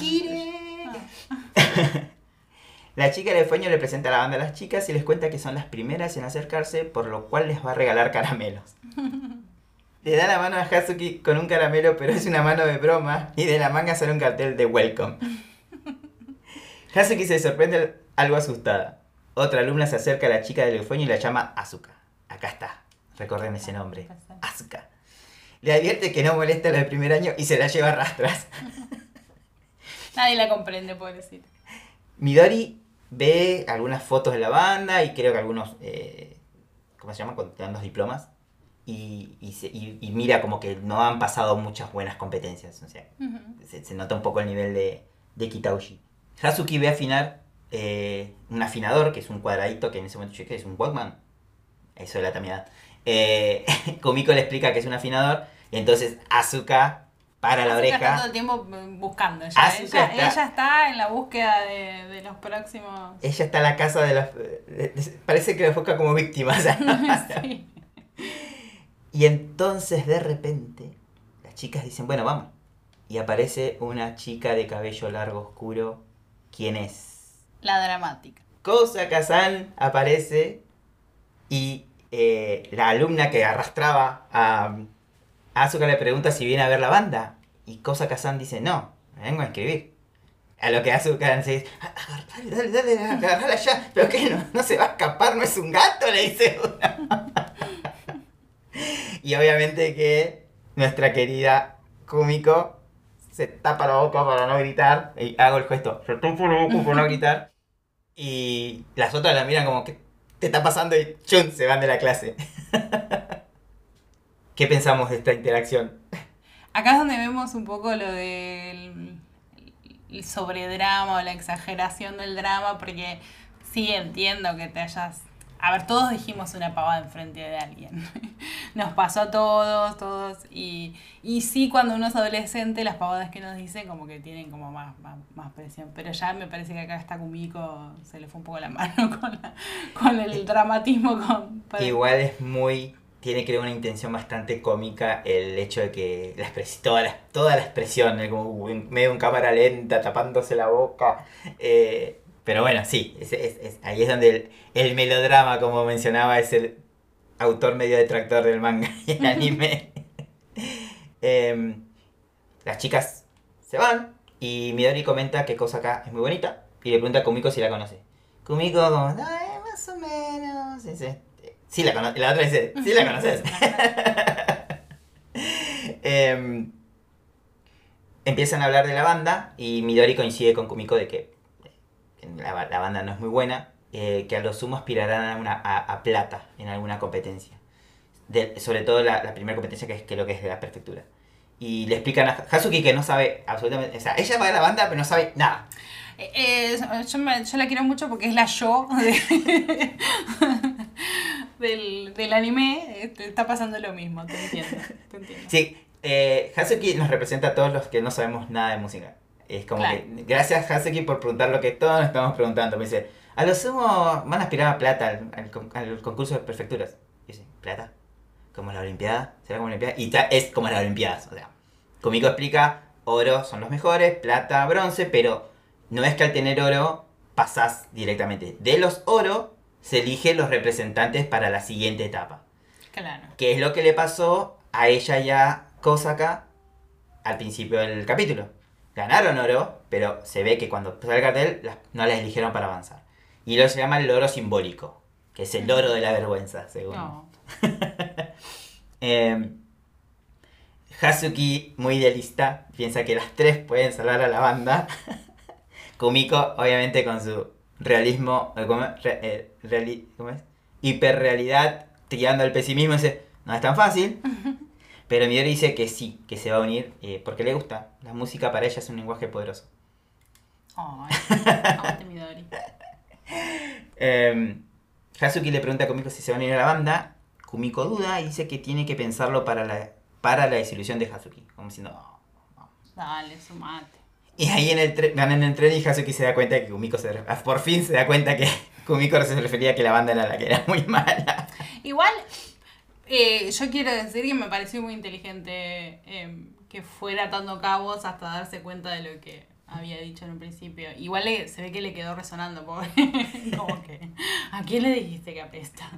La chica del eufonio le presenta a la banda a las chicas y les cuenta que son las primeras en acercarse, por lo cual les va a regalar caramelos. Le da la mano a Hazuki con un caramelo, pero es una mano de broma, y de la manga sale un cartel de welcome. Hazuki se sorprende algo asustada. Otra alumna se acerca a la chica del eufonio y la llama Asuka. Acá está, recuerden ese nombre. Asuka. Le advierte que no molesta la del primer año y se la lleva a rastras. *laughs* Nadie la comprende, pobrecita. Midori ve algunas fotos de la banda y creo que algunos, eh, ¿cómo se llama? Cuando te dan los diplomas. Y, y, se- y- y mira como que no han pasado muchas buenas competencias. O sea, se, se nota un poco el nivel de, de Kitauji. Hazuki ve afinar eh, un afinador, que es un cuadradito que en ese momento yo dije, es un Walkman. Eso delata mi edad. Eh, *laughs* Kumiko le explica que es un afinador. Y entonces Asuka para la Asuka Está todo oreja. el tiempo buscando. Ella, está- ella está en la búsqueda de, de los próximos. Ella está en la casa de de- parece que la busca como víctima. *laughs* Sí. Y entonces de repente las chicas dicen, bueno, vamos. Y aparece una chica de cabello largo oscuro. ¿Quién es? La dramática. Kosa Kazan aparece y eh, la alumna que arrastraba a, a Asuka le pregunta si viene a ver la banda. Y Kosa Kazan dice, no, vengo a escribir. A lo que Asuka dice, "Ah, dale, dale, dale, agarrala ya. ¿Pero qué? No, no se va a escapar, no es un gato, le dice una. *laughs* y obviamente que nuestra querida Kumiko se tapa la boca para no gritar. Y hago el gesto, se tapa la boca para no gritar. Y las otras la miran como que está pasando y chun, se van de la clase. *laughs* ¿Qué pensamos de esta interacción? Acá es donde vemos un poco lo del el sobredrama o la exageración del drama, porque sí entiendo que te hayas... A ver, todos dijimos una pavada enfrente de alguien. *laughs* Nos pasó a todos, todos. Y, y sí, cuando uno es adolescente, las pavadas que nos dicen como que tienen como más, más, presión. Pero ya me parece que acá está Kumiko, se le fue un poco la *laughs* mano con, con el dramatismo. Con, Igual es muy. Tiene creo una intención bastante cómica el hecho de que la toda, la, toda la expresión, como medio en cámara lenta, tapándose la boca. eh, pero bueno, sí, es- es- es- ahí es donde el, el melodrama, como mencionaba, es el autor medio detractor del manga y el anime. *laughs* Em, las chicas se van y Midori comenta que cosa acá es muy bonita y le pregunta a Kumiko si la conoce. Kumiko como, "Ay, más o menos. Dice, sí la conoce. La otra dice, sí la conoces. *laughs* Em, empiezan a hablar de la banda y Midori coincide con Kumiko de que la, la banda no es muy buena, eh, que a lo sumo aspirarán a, una, a, a plata en alguna competencia. De- sobre todo la, la primera competencia que es que lo que es de la prefectura. Y le explican a Hazuki que no sabe absolutamente, o sea, ella va a la banda pero no sabe nada. Eh, eh, yo, me- yo la quiero mucho porque es la yo de- *laughs* del, del anime. eh, te está pasando lo mismo, te entiendo. Te entiendo. Sí, eh, Hazuki nos representa a todos los que no sabemos nada de música. Es como Claro. que, gracias Hazuki por preguntar lo que todos nos estamos preguntando. Me dice, a lo sumo van a aspirar a plata al, al al concurso de prefecturas. Y dice, ¿plata? ¿Como la Olimpiada? ¿Será como la Olimpiada? Y es como las Olimpiadas. O sea, Kumiko explica, oro son los mejores, plata, bronce, pero no es que al tener oro pasás directamente. De los oro se eligen los representantes para la siguiente etapa Claro. que es lo que le pasó a ella y a Kosaka al principio del capítulo. Ganaron oro, pero se ve que cuando empezó el cartel las- no las eligieron para avanzar. Y lo se llama el loro simbólico, que es el loro de la vergüenza, según. No. *laughs* Eh, Hazuki, muy idealista, piensa que las tres pueden salvar a la banda. *laughs* Kumiko, obviamente, con su realismo, eh, ¿cómo es? Re- eh, reali- ¿cómo es? hiperrealidad, tirando al pesimismo, dice, no es tan fácil. *laughs* Pero Midori dice que sí, que se va a unir, eh, porque le gusta. La música para ella es un lenguaje poderoso. Ay, aguante Midori. *laughs* Eh, Hazuki le pregunta a Kumiko si se va a unir a la banda. Kumiko duda y dice que tiene que pensarlo para la, para la desilusión de Hazuki. Como diciendo, "No, no". Dale, sumate. Y ahí en el tren, van en el tren y Hazuki se da cuenta que Kumiko se re- por fin se da cuenta que *laughs* Kumiko se refería a que la banda era la que era muy mala. Igual, eh, yo quiero decir que me pareció muy inteligente eh, que fuera atando cabos hasta darse cuenta de lo que había dicho en un principio. Igual le- se ve que le quedó resonando, pobre. *laughs* ¿a quién le dijiste que apesta?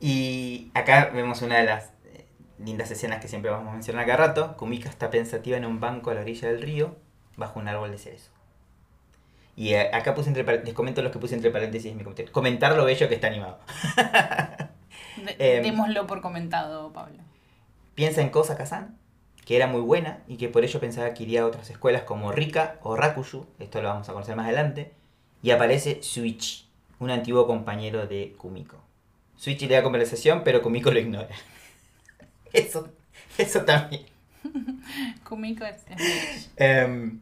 Y acá vemos una de las eh, lindas escenas que siempre vamos a mencionar cada rato. Kumiko está pensativa en un banco a la orilla del río, bajo un árbol de cerezo. Y eh, acá puse entre les comento los que puse entre paréntesis en mi comentario. Comentar lo bello que está animado. *laughs* De- Em. démoslo por comentado, Pablo. Piensa en Kosa Kazan, que era muy buena y que por ello pensaba que iría a otras escuelas como Rika o Rakushu, esto lo vamos a conocer más adelante, y aparece Suichi, un antiguo compañero de Kumiko. Suichi le da conversación, pero Kumiko lo ignora. *laughs* Eso, eso también. *laughs* Kumiko es. Em,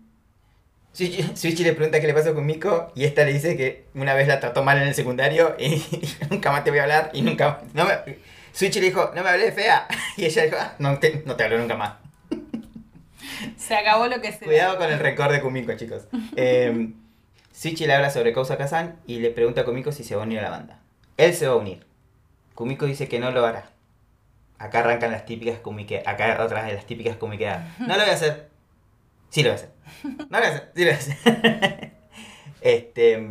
Suichi, le pregunta qué le pasó con Kumiko y esta le dice que una vez la trató mal en el secundario y, *laughs* nunca más te voy a hablar y nunca no me, Suichi le dijo, no me hablé fea *laughs* y ella dijo, "Ah, no te, no te hablo nunca más. *laughs* Se acabó lo que se Cuidado con el rencor de Kumiko, chicos. Eh, Suichi le habla sobre Kousa Kazan y le pregunta a Kumiko si se va a unir a la banda. Él se va a unir. Kumiko dice que no lo hará. Acá arrancan las típicas Kumike. Acá otras de las típicas Kumikeadas. No lo voy a hacer. Sí lo voy a hacer. No lo voy a hacer. Sí lo voy a hacer. *laughs* este,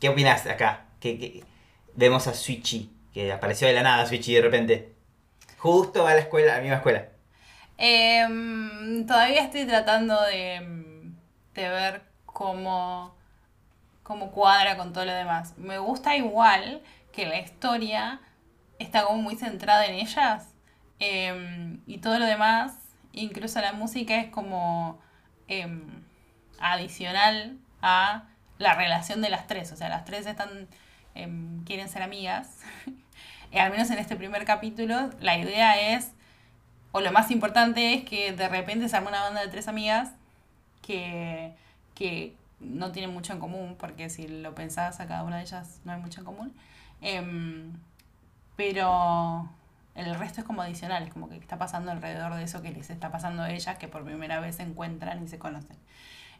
¿Qué opinas acá? Que, vemos a Suichi, que apareció de la nada Suichi de repente. Justo va a la escuela, a la misma escuela. Em, todavía estoy tratando de, de ver cómo, cómo cuadra con todo lo demás. Me gusta igual que la historia está como muy centrada en ellas em, y todo lo demás, incluso la música es como em, adicional a la relación de las tres. O sea, las tres están em, quieren ser amigas. *laughs* Eh, al menos en este primer capítulo, la idea es o lo más importante es que de repente se arma una banda de tres amigas que, que no tienen mucho en común, porque si lo pensás a cada una de ellas no hay mucho en común. Em, pero el resto es como adicional, es como que está pasando alrededor de eso que les está pasando a ellas, que por primera vez se encuentran y se conocen.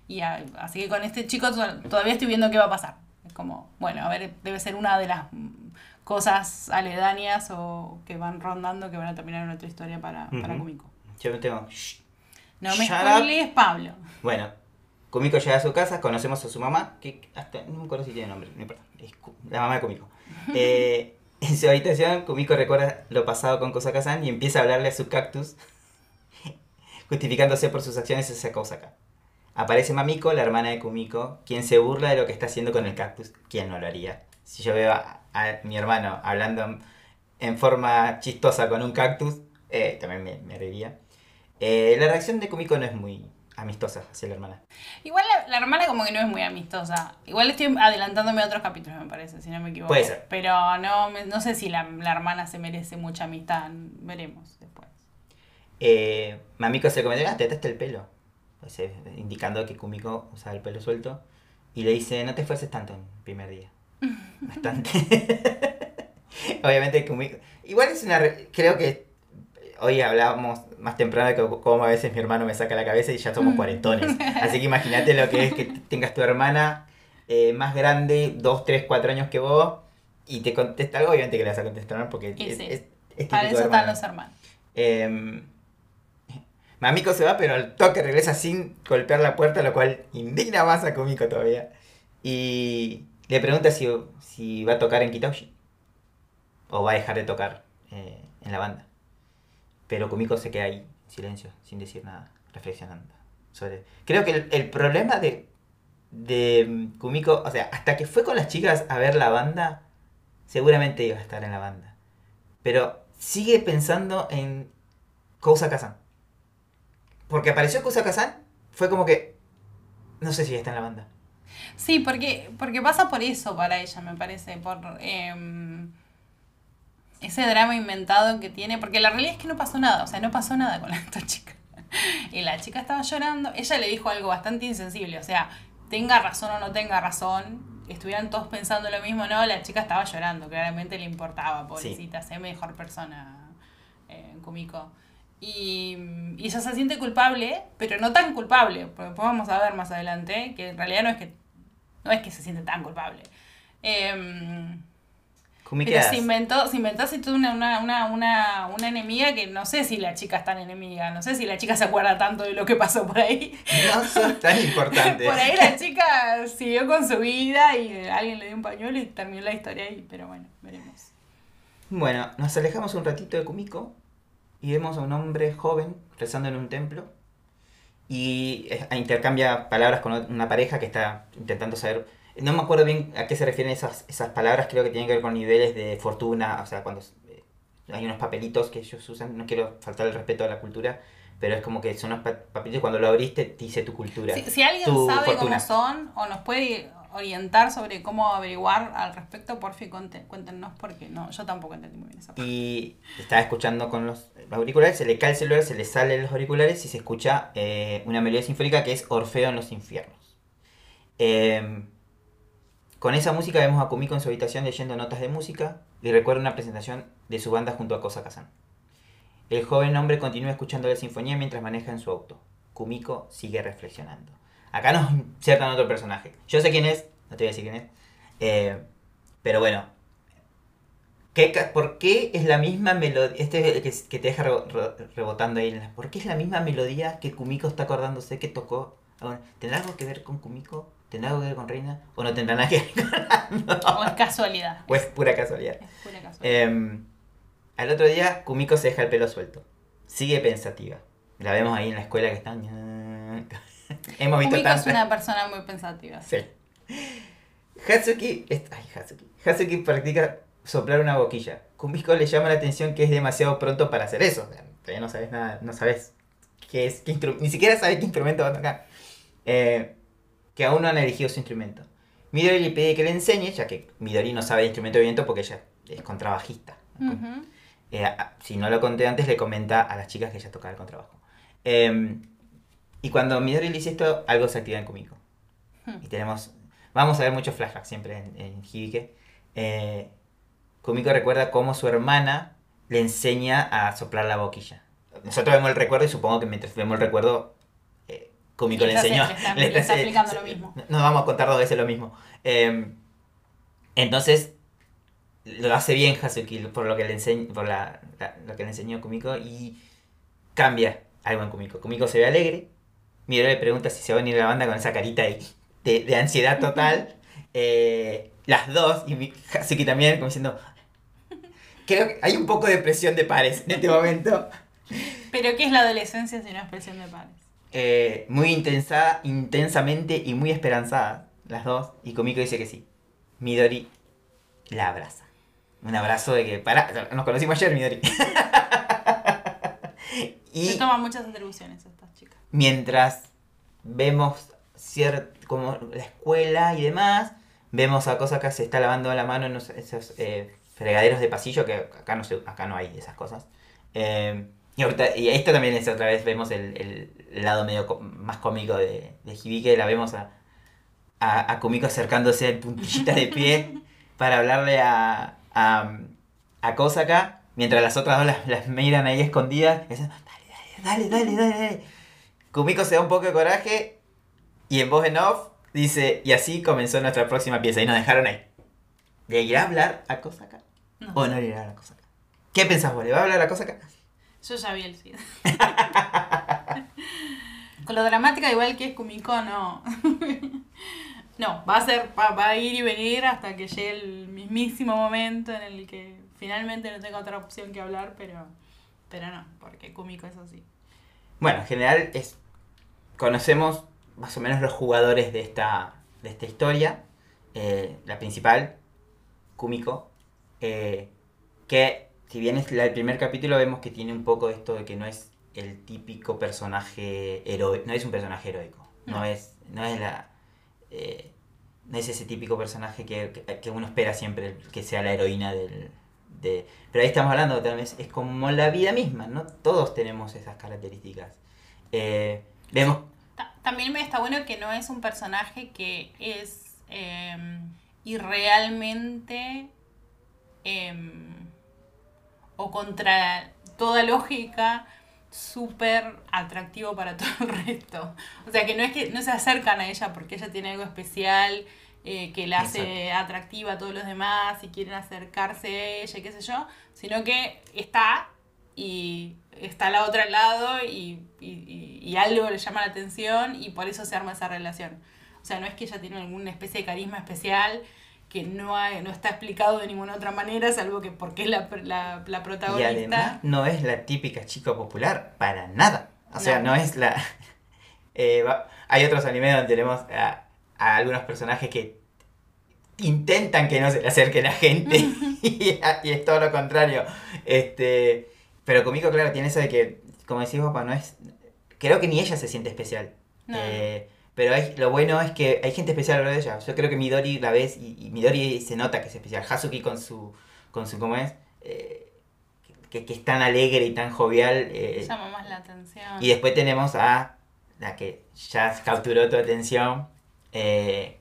Y a- así que con este chico to- todavía estoy viendo qué va a pasar. Es como, bueno, a ver, debe ser una de las mm, cosas aledañas o que van rondando que van a terminar en otra historia para, para Ujú. Kumiko. Yo no tengo... Shh. No me spoilees, Pablo. Bueno, Kumiko llega a su casa, conocemos a su mamá, que hasta no me acuerdo si tiene nombre, no importa, es la mamá de Kumiko. *laughs* Eh, en su habitación, Kumiko recuerda lo pasado con Kosaka-san y empieza a hablarle a su cactus, *laughs* justificándose por sus acciones hacia Kosaka. Aparece Mamiko, la hermana de Kumiko, quien se burla de lo que está haciendo con el cactus. ¿Quién no lo haría? Si yo veo a, mi hermano hablando en, en forma chistosa con un cactus, eh, también me, me reiría. Eh, la reacción de Kumiko no es muy amistosa hacia la hermana. Igual la, la hermana como que no es muy amistosa. Igual estoy adelantándome a otros capítulos, me parece, si no me equivoco. Puede ser. Pero no, no sé si la, la hermana se merece mucha amistad. Veremos después. Eh, Mamiko se comenta, ah, te ataste el pelo. O sea, indicando que Kumiko usa el pelo suelto. Y le dice, no te esfuerces tanto en el primer día. *laughs* Bastante. *laughs* Obviamente Kumiko... Igual es una... re- Creo que hoy hablábamos más temprano de que cómo a veces mi hermano me saca la cabeza y ya somos cuarentones. *laughs* Así que imagínate lo que es que tengas tu hermana eh, más grande, 2, 3, 4 años que vos, y te contesta algo, obviamente que le vas a contestar porque es, sí. es- es Para eso hermano. están los hermanos. Eh, Mamiko se va, pero al toque regresa sin golpear la puerta, lo cual indigna más a Kumiko todavía. Y le pregunta si, si va a tocar en Kitaushi. O va a dejar de tocar eh, en la banda. Pero Kumiko se queda ahí, en silencio, sin decir nada, reflexionando. Sobre... Creo que el, el problema de, de mm, Kumiko, o sea, hasta que fue con las chicas a ver la banda, seguramente iba a estar en la banda. Pero sigue pensando en Kousa Kazan. Porque apareció Kousa Kazan, fue como que. No sé si está en la banda. Sí, porque, porque pasa por eso para ella, me parece. Por em, ese drama inventado que tiene. Porque la realidad es que no pasó nada. O sea, no pasó nada con esta *laughs* chica. Y la chica estaba llorando. Ella le dijo algo bastante insensible. O sea, tenga razón o no tenga razón. Estuvieran todos pensando lo mismo, no, la chica estaba llorando, claramente le importaba, pobrecita, sé mejor persona, eh, Kumiko. Y, y ella se siente culpable, pero no tan culpable, porque después vamos a ver más adelante que en realidad no es que, no es que se siente tan culpable. Kumiko pero es- se inventó, se inventó así una, una, una, una, una enemiga que no sé si la chica es tan enemiga, no sé si la chica se acuerda tanto de lo que pasó por ahí. No sos *laughs* tan importante. Por ahí la chica siguió con su vida y alguien le dio un pañuelo y terminó la historia ahí, pero bueno, veremos. Bueno, nos alejamos un ratito de Kumiko y vemos a un hombre joven rezando en un templo y eh, intercambia palabras con una pareja que está intentando saber. No me acuerdo bien a qué se refieren esas, esas palabras, creo que tienen que ver con niveles de fortuna, o sea, cuando eh, hay unos papelitos que ellos usan, no quiero faltar el respeto a la cultura, pero es como que son unos pa- papelitos cuando lo abriste te dice tu cultura. Si, si alguien sabe fortuna. cómo son o nos puede orientar sobre cómo averiguar al respecto, por fin cuéntenos porque no, yo tampoco entendí muy bien esa parte. Y estaba escuchando con los auriculares, se le cae el celular, se le sale los auriculares y se escucha eh, una melodía sinfónica que es Orfeo en los infiernos. Eh, con esa música vemos a Kumiko en su habitación leyendo notas de música y recuerda una presentación de su banda junto a Kosa Kazan. El joven hombre continúa escuchando la sinfonía mientras maneja en su auto. Kumiko sigue reflexionando. Acá nos insertan otro personaje. Yo sé quién es, no te voy a decir quién es. eh, pero bueno, ¿Qué ¿Por qué es la misma melodía? Este es que, te deja rebo- re- rebotando ahí. ¿Por qué es la misma melodía que Kumiko está acordándose que tocó? Ah, ¿Tendrá algo que ver con Kumiko? ¿Tendrá algo que ver con Reina? ¿O no tendrá nada que ver con *laughs* O es casualidad. ¿O es pura casualidad? Es pura casualidad. Em, al otro día, Kumiko se deja el pelo suelto. Sigue pensativa. La vemos ahí en la escuela que está. *laughs* Hemos visto Kumiko es una persona muy pensativa. Sí. Hatsuki, es- ay, Hatsuki. Hatsuki practica soplar una boquilla. Kumiko le llama la atención que es demasiado pronto para hacer eso. Todavía no sabes nada, no sabes qué es, qué instru- ni siquiera sabes qué instrumento va a tocar. Eh, que aún no han elegido su instrumento. Midori le pide que le enseñe, ya que Midori no sabe de instrumento de viento porque ella es contrabajista. Eh, si no lo conté antes, le comenta a las chicas que ella tocaba el contrabajo. Eh, y cuando Midori le dice esto, algo se activa en Kumiko. Hmm. Y tenemos. Vamos a ver muchos flashbacks siempre en, en Hibike. Eh, Kumiko recuerda cómo su hermana le enseña a soplar la boquilla. Nosotros vemos el recuerdo y supongo que mientras vemos el recuerdo, Kumiko le Le está- enseñó. le está- *laughs* le está lo mismo. No vamos a contar dos veces lo mismo. Eh, entonces, lo hace bien Hazuki por lo que le enseña, por la, la- lo que le enseñó Kumiko y cambia algo en Kumiko. Kumiko se ve alegre. Midori le pregunta si se va a unir a la banda con esa carita de, de, de ansiedad total. *laughs* Eh, las dos, y Hazuki también, como diciendo. Creo que hay un poco de presión de pares en este momento. Pero ¿qué es la adolescencia si no expresión de pares? Eh, muy intensa, intensamente y muy esperanzada, las dos. Y Kumiko dice que sí. Midori la abraza. Un abrazo de que, para, nos conocimos ayer, Midori. *laughs* Se y toman muchas atribuciones estas chicas. mientras vemos cier- como la escuela y demás, vemos a Kosaka se está lavando la mano en esos eh, fregaderos de pasillo que acá no, se- acá no hay esas cosas. Eh, y, ahorita, y esto también es otra vez, vemos el, el lado medio más cómico de, de Hibike, la vemos a, a, a Kumiko acercándose en puntillita de pie *laughs* para hablarle a, a, a Kosaka, mientras las otras dos las, las miran ahí escondidas, y dicen, dale, dale, dale, dale, dale. Kumiko se da un poco de coraje y en voz en off dice, y así comenzó nuestra próxima pieza y nos dejaron ahí. ¿Le irá a hablar a Kosaka? No. ¿O no le irá a hablar a Kosaka? ¿Qué pensás vos? ¿Le va a hablar a Kosaka? Yo ya vi el SIDA. *laughs* Con lo dramática igual que es Kumiko, no. *laughs* no, va a ser, va, va a ir y venir hasta que llegue el mismísimo momento en el que finalmente no tenga otra opción que hablar, pero Pero no, porque Kumiko es así. Bueno, en general es conocemos más o menos los jugadores de esta, de esta historia. Eh, la principal, Kumiko, eh, que si bien es la- el primer capítulo vemos que tiene un poco esto de que no es el típico personaje heroico, no es un personaje heroico, no, No. es, no es la... eh, no es ese típico personaje que, que- que uno espera siempre que sea la heroína del... De, pero ahí estamos hablando, tal vez es como la vida misma, ¿no? Todos tenemos esas características. Eh, vemos Ta- También me está bueno que no es un personaje que es eh, irrealmente eh, o contra toda lógica súper atractivo para *laughs* todo el resto. O sea que no es que no se acercan a ella porque ella tiene algo especial eh, que la hace atractiva a todos los demás y quieren acercarse a ella, qué sé yo, sino que está y está la otra al lado y, y, y- y algo le llama la atención y por eso se arma esa relación. O sea, no es que ella tiene alguna especie de carisma especial que no, hay- no está explicado de ninguna otra manera, salvo que porque es la, la, la Y protagonista. además no es la típica chica popular, para nada. O sea, No. es la... *laughs* eh, va- hay otros animes donde tenemos a, a algunos personajes que intentan que no se le acerque la gente *laughs* y, y es todo lo contrario. Este, pero conmigo, claro, tiene eso de que, como decís, papá, no es... Creo que ni ella se siente especial. No. Eh, pero hay, lo bueno es que hay gente especial alrededor de ella. Yo creo que Midori la ves y, y Midori se nota que es especial. Hazuki con su, con su ¿cómo es? Eh, que, que es tan alegre y tan jovial. eh, Llama más la atención. y después tenemos a la que ya capturó tu atención. eh,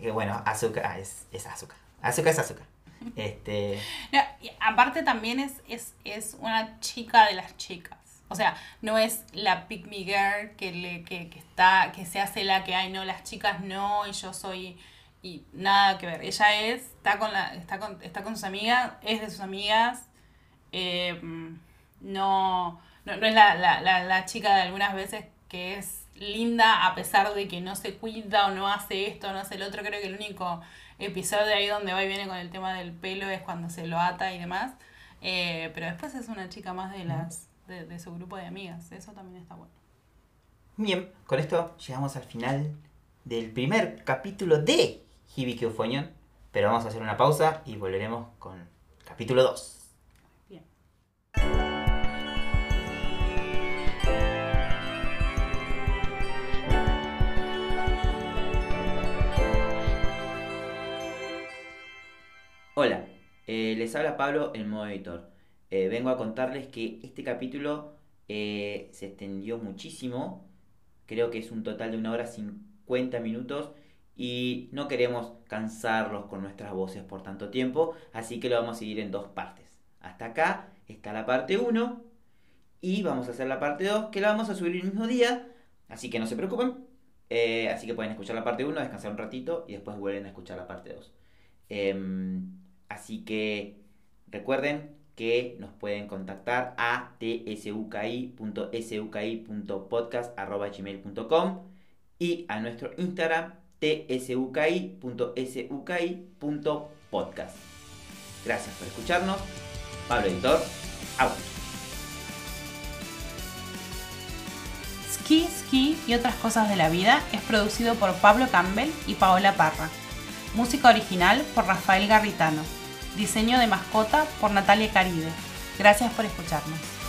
que bueno, Asuka ah, es, es Asuka. Asuka es Asuka. *laughs* Este, No, aparte también es, es, es una chica de las chicas. O sea, no es la pick me girl que, le, que, que está, que se hace la que hay, no, las chicas no, y yo soy. Y nada que ver. Ella es, está con la, está con, está con sus amigas, es de sus amigas. eh, no, no, no es la, la, la, la chica de algunas veces que es linda a pesar de que no se cuida o no hace esto, no hace el otro. Creo que el único episodio ahí donde va y viene con el tema del pelo es cuando se lo ata y demás. Eh, pero después es una chica más de las de, de su grupo de amigas. Eso también está bueno. bien, con esto llegamos al final del primer capítulo de Hibiki Euphonion. Pero vamos a hacer una pausa y volveremos con el capítulo 2. Bien. Hola, eh, les habla Pablo en modo editor. Eh, vengo a contarles que este capítulo eh, se extendió muchísimo. Creo que es un total de una hora 50 minutos y no queremos cansarlos con nuestras voces por tanto tiempo, así que lo vamos a dividir en dos partes. Hasta acá está la parte 1 y vamos a hacer la parte 2 que la vamos a subir el mismo día, así que no se preocupen. Eh, así que pueden escuchar la parte 1, descansar un ratito y después vuelven a escuchar la parte 2. Em, así que recuerden que nos pueden contactar a tsuki.suki.podcast.gmail.com y a nuestro Instagram tsuki.suki.podcast. Gracias por escucharnos. Pablo Editor, out. Ski, Ski y otras cosas de la vida es producido por Pablo Campbell y Paola Parra. Música original por Rafael Garritano. Diseño de mascota por Natalia Caribe. Gracias por escucharnos.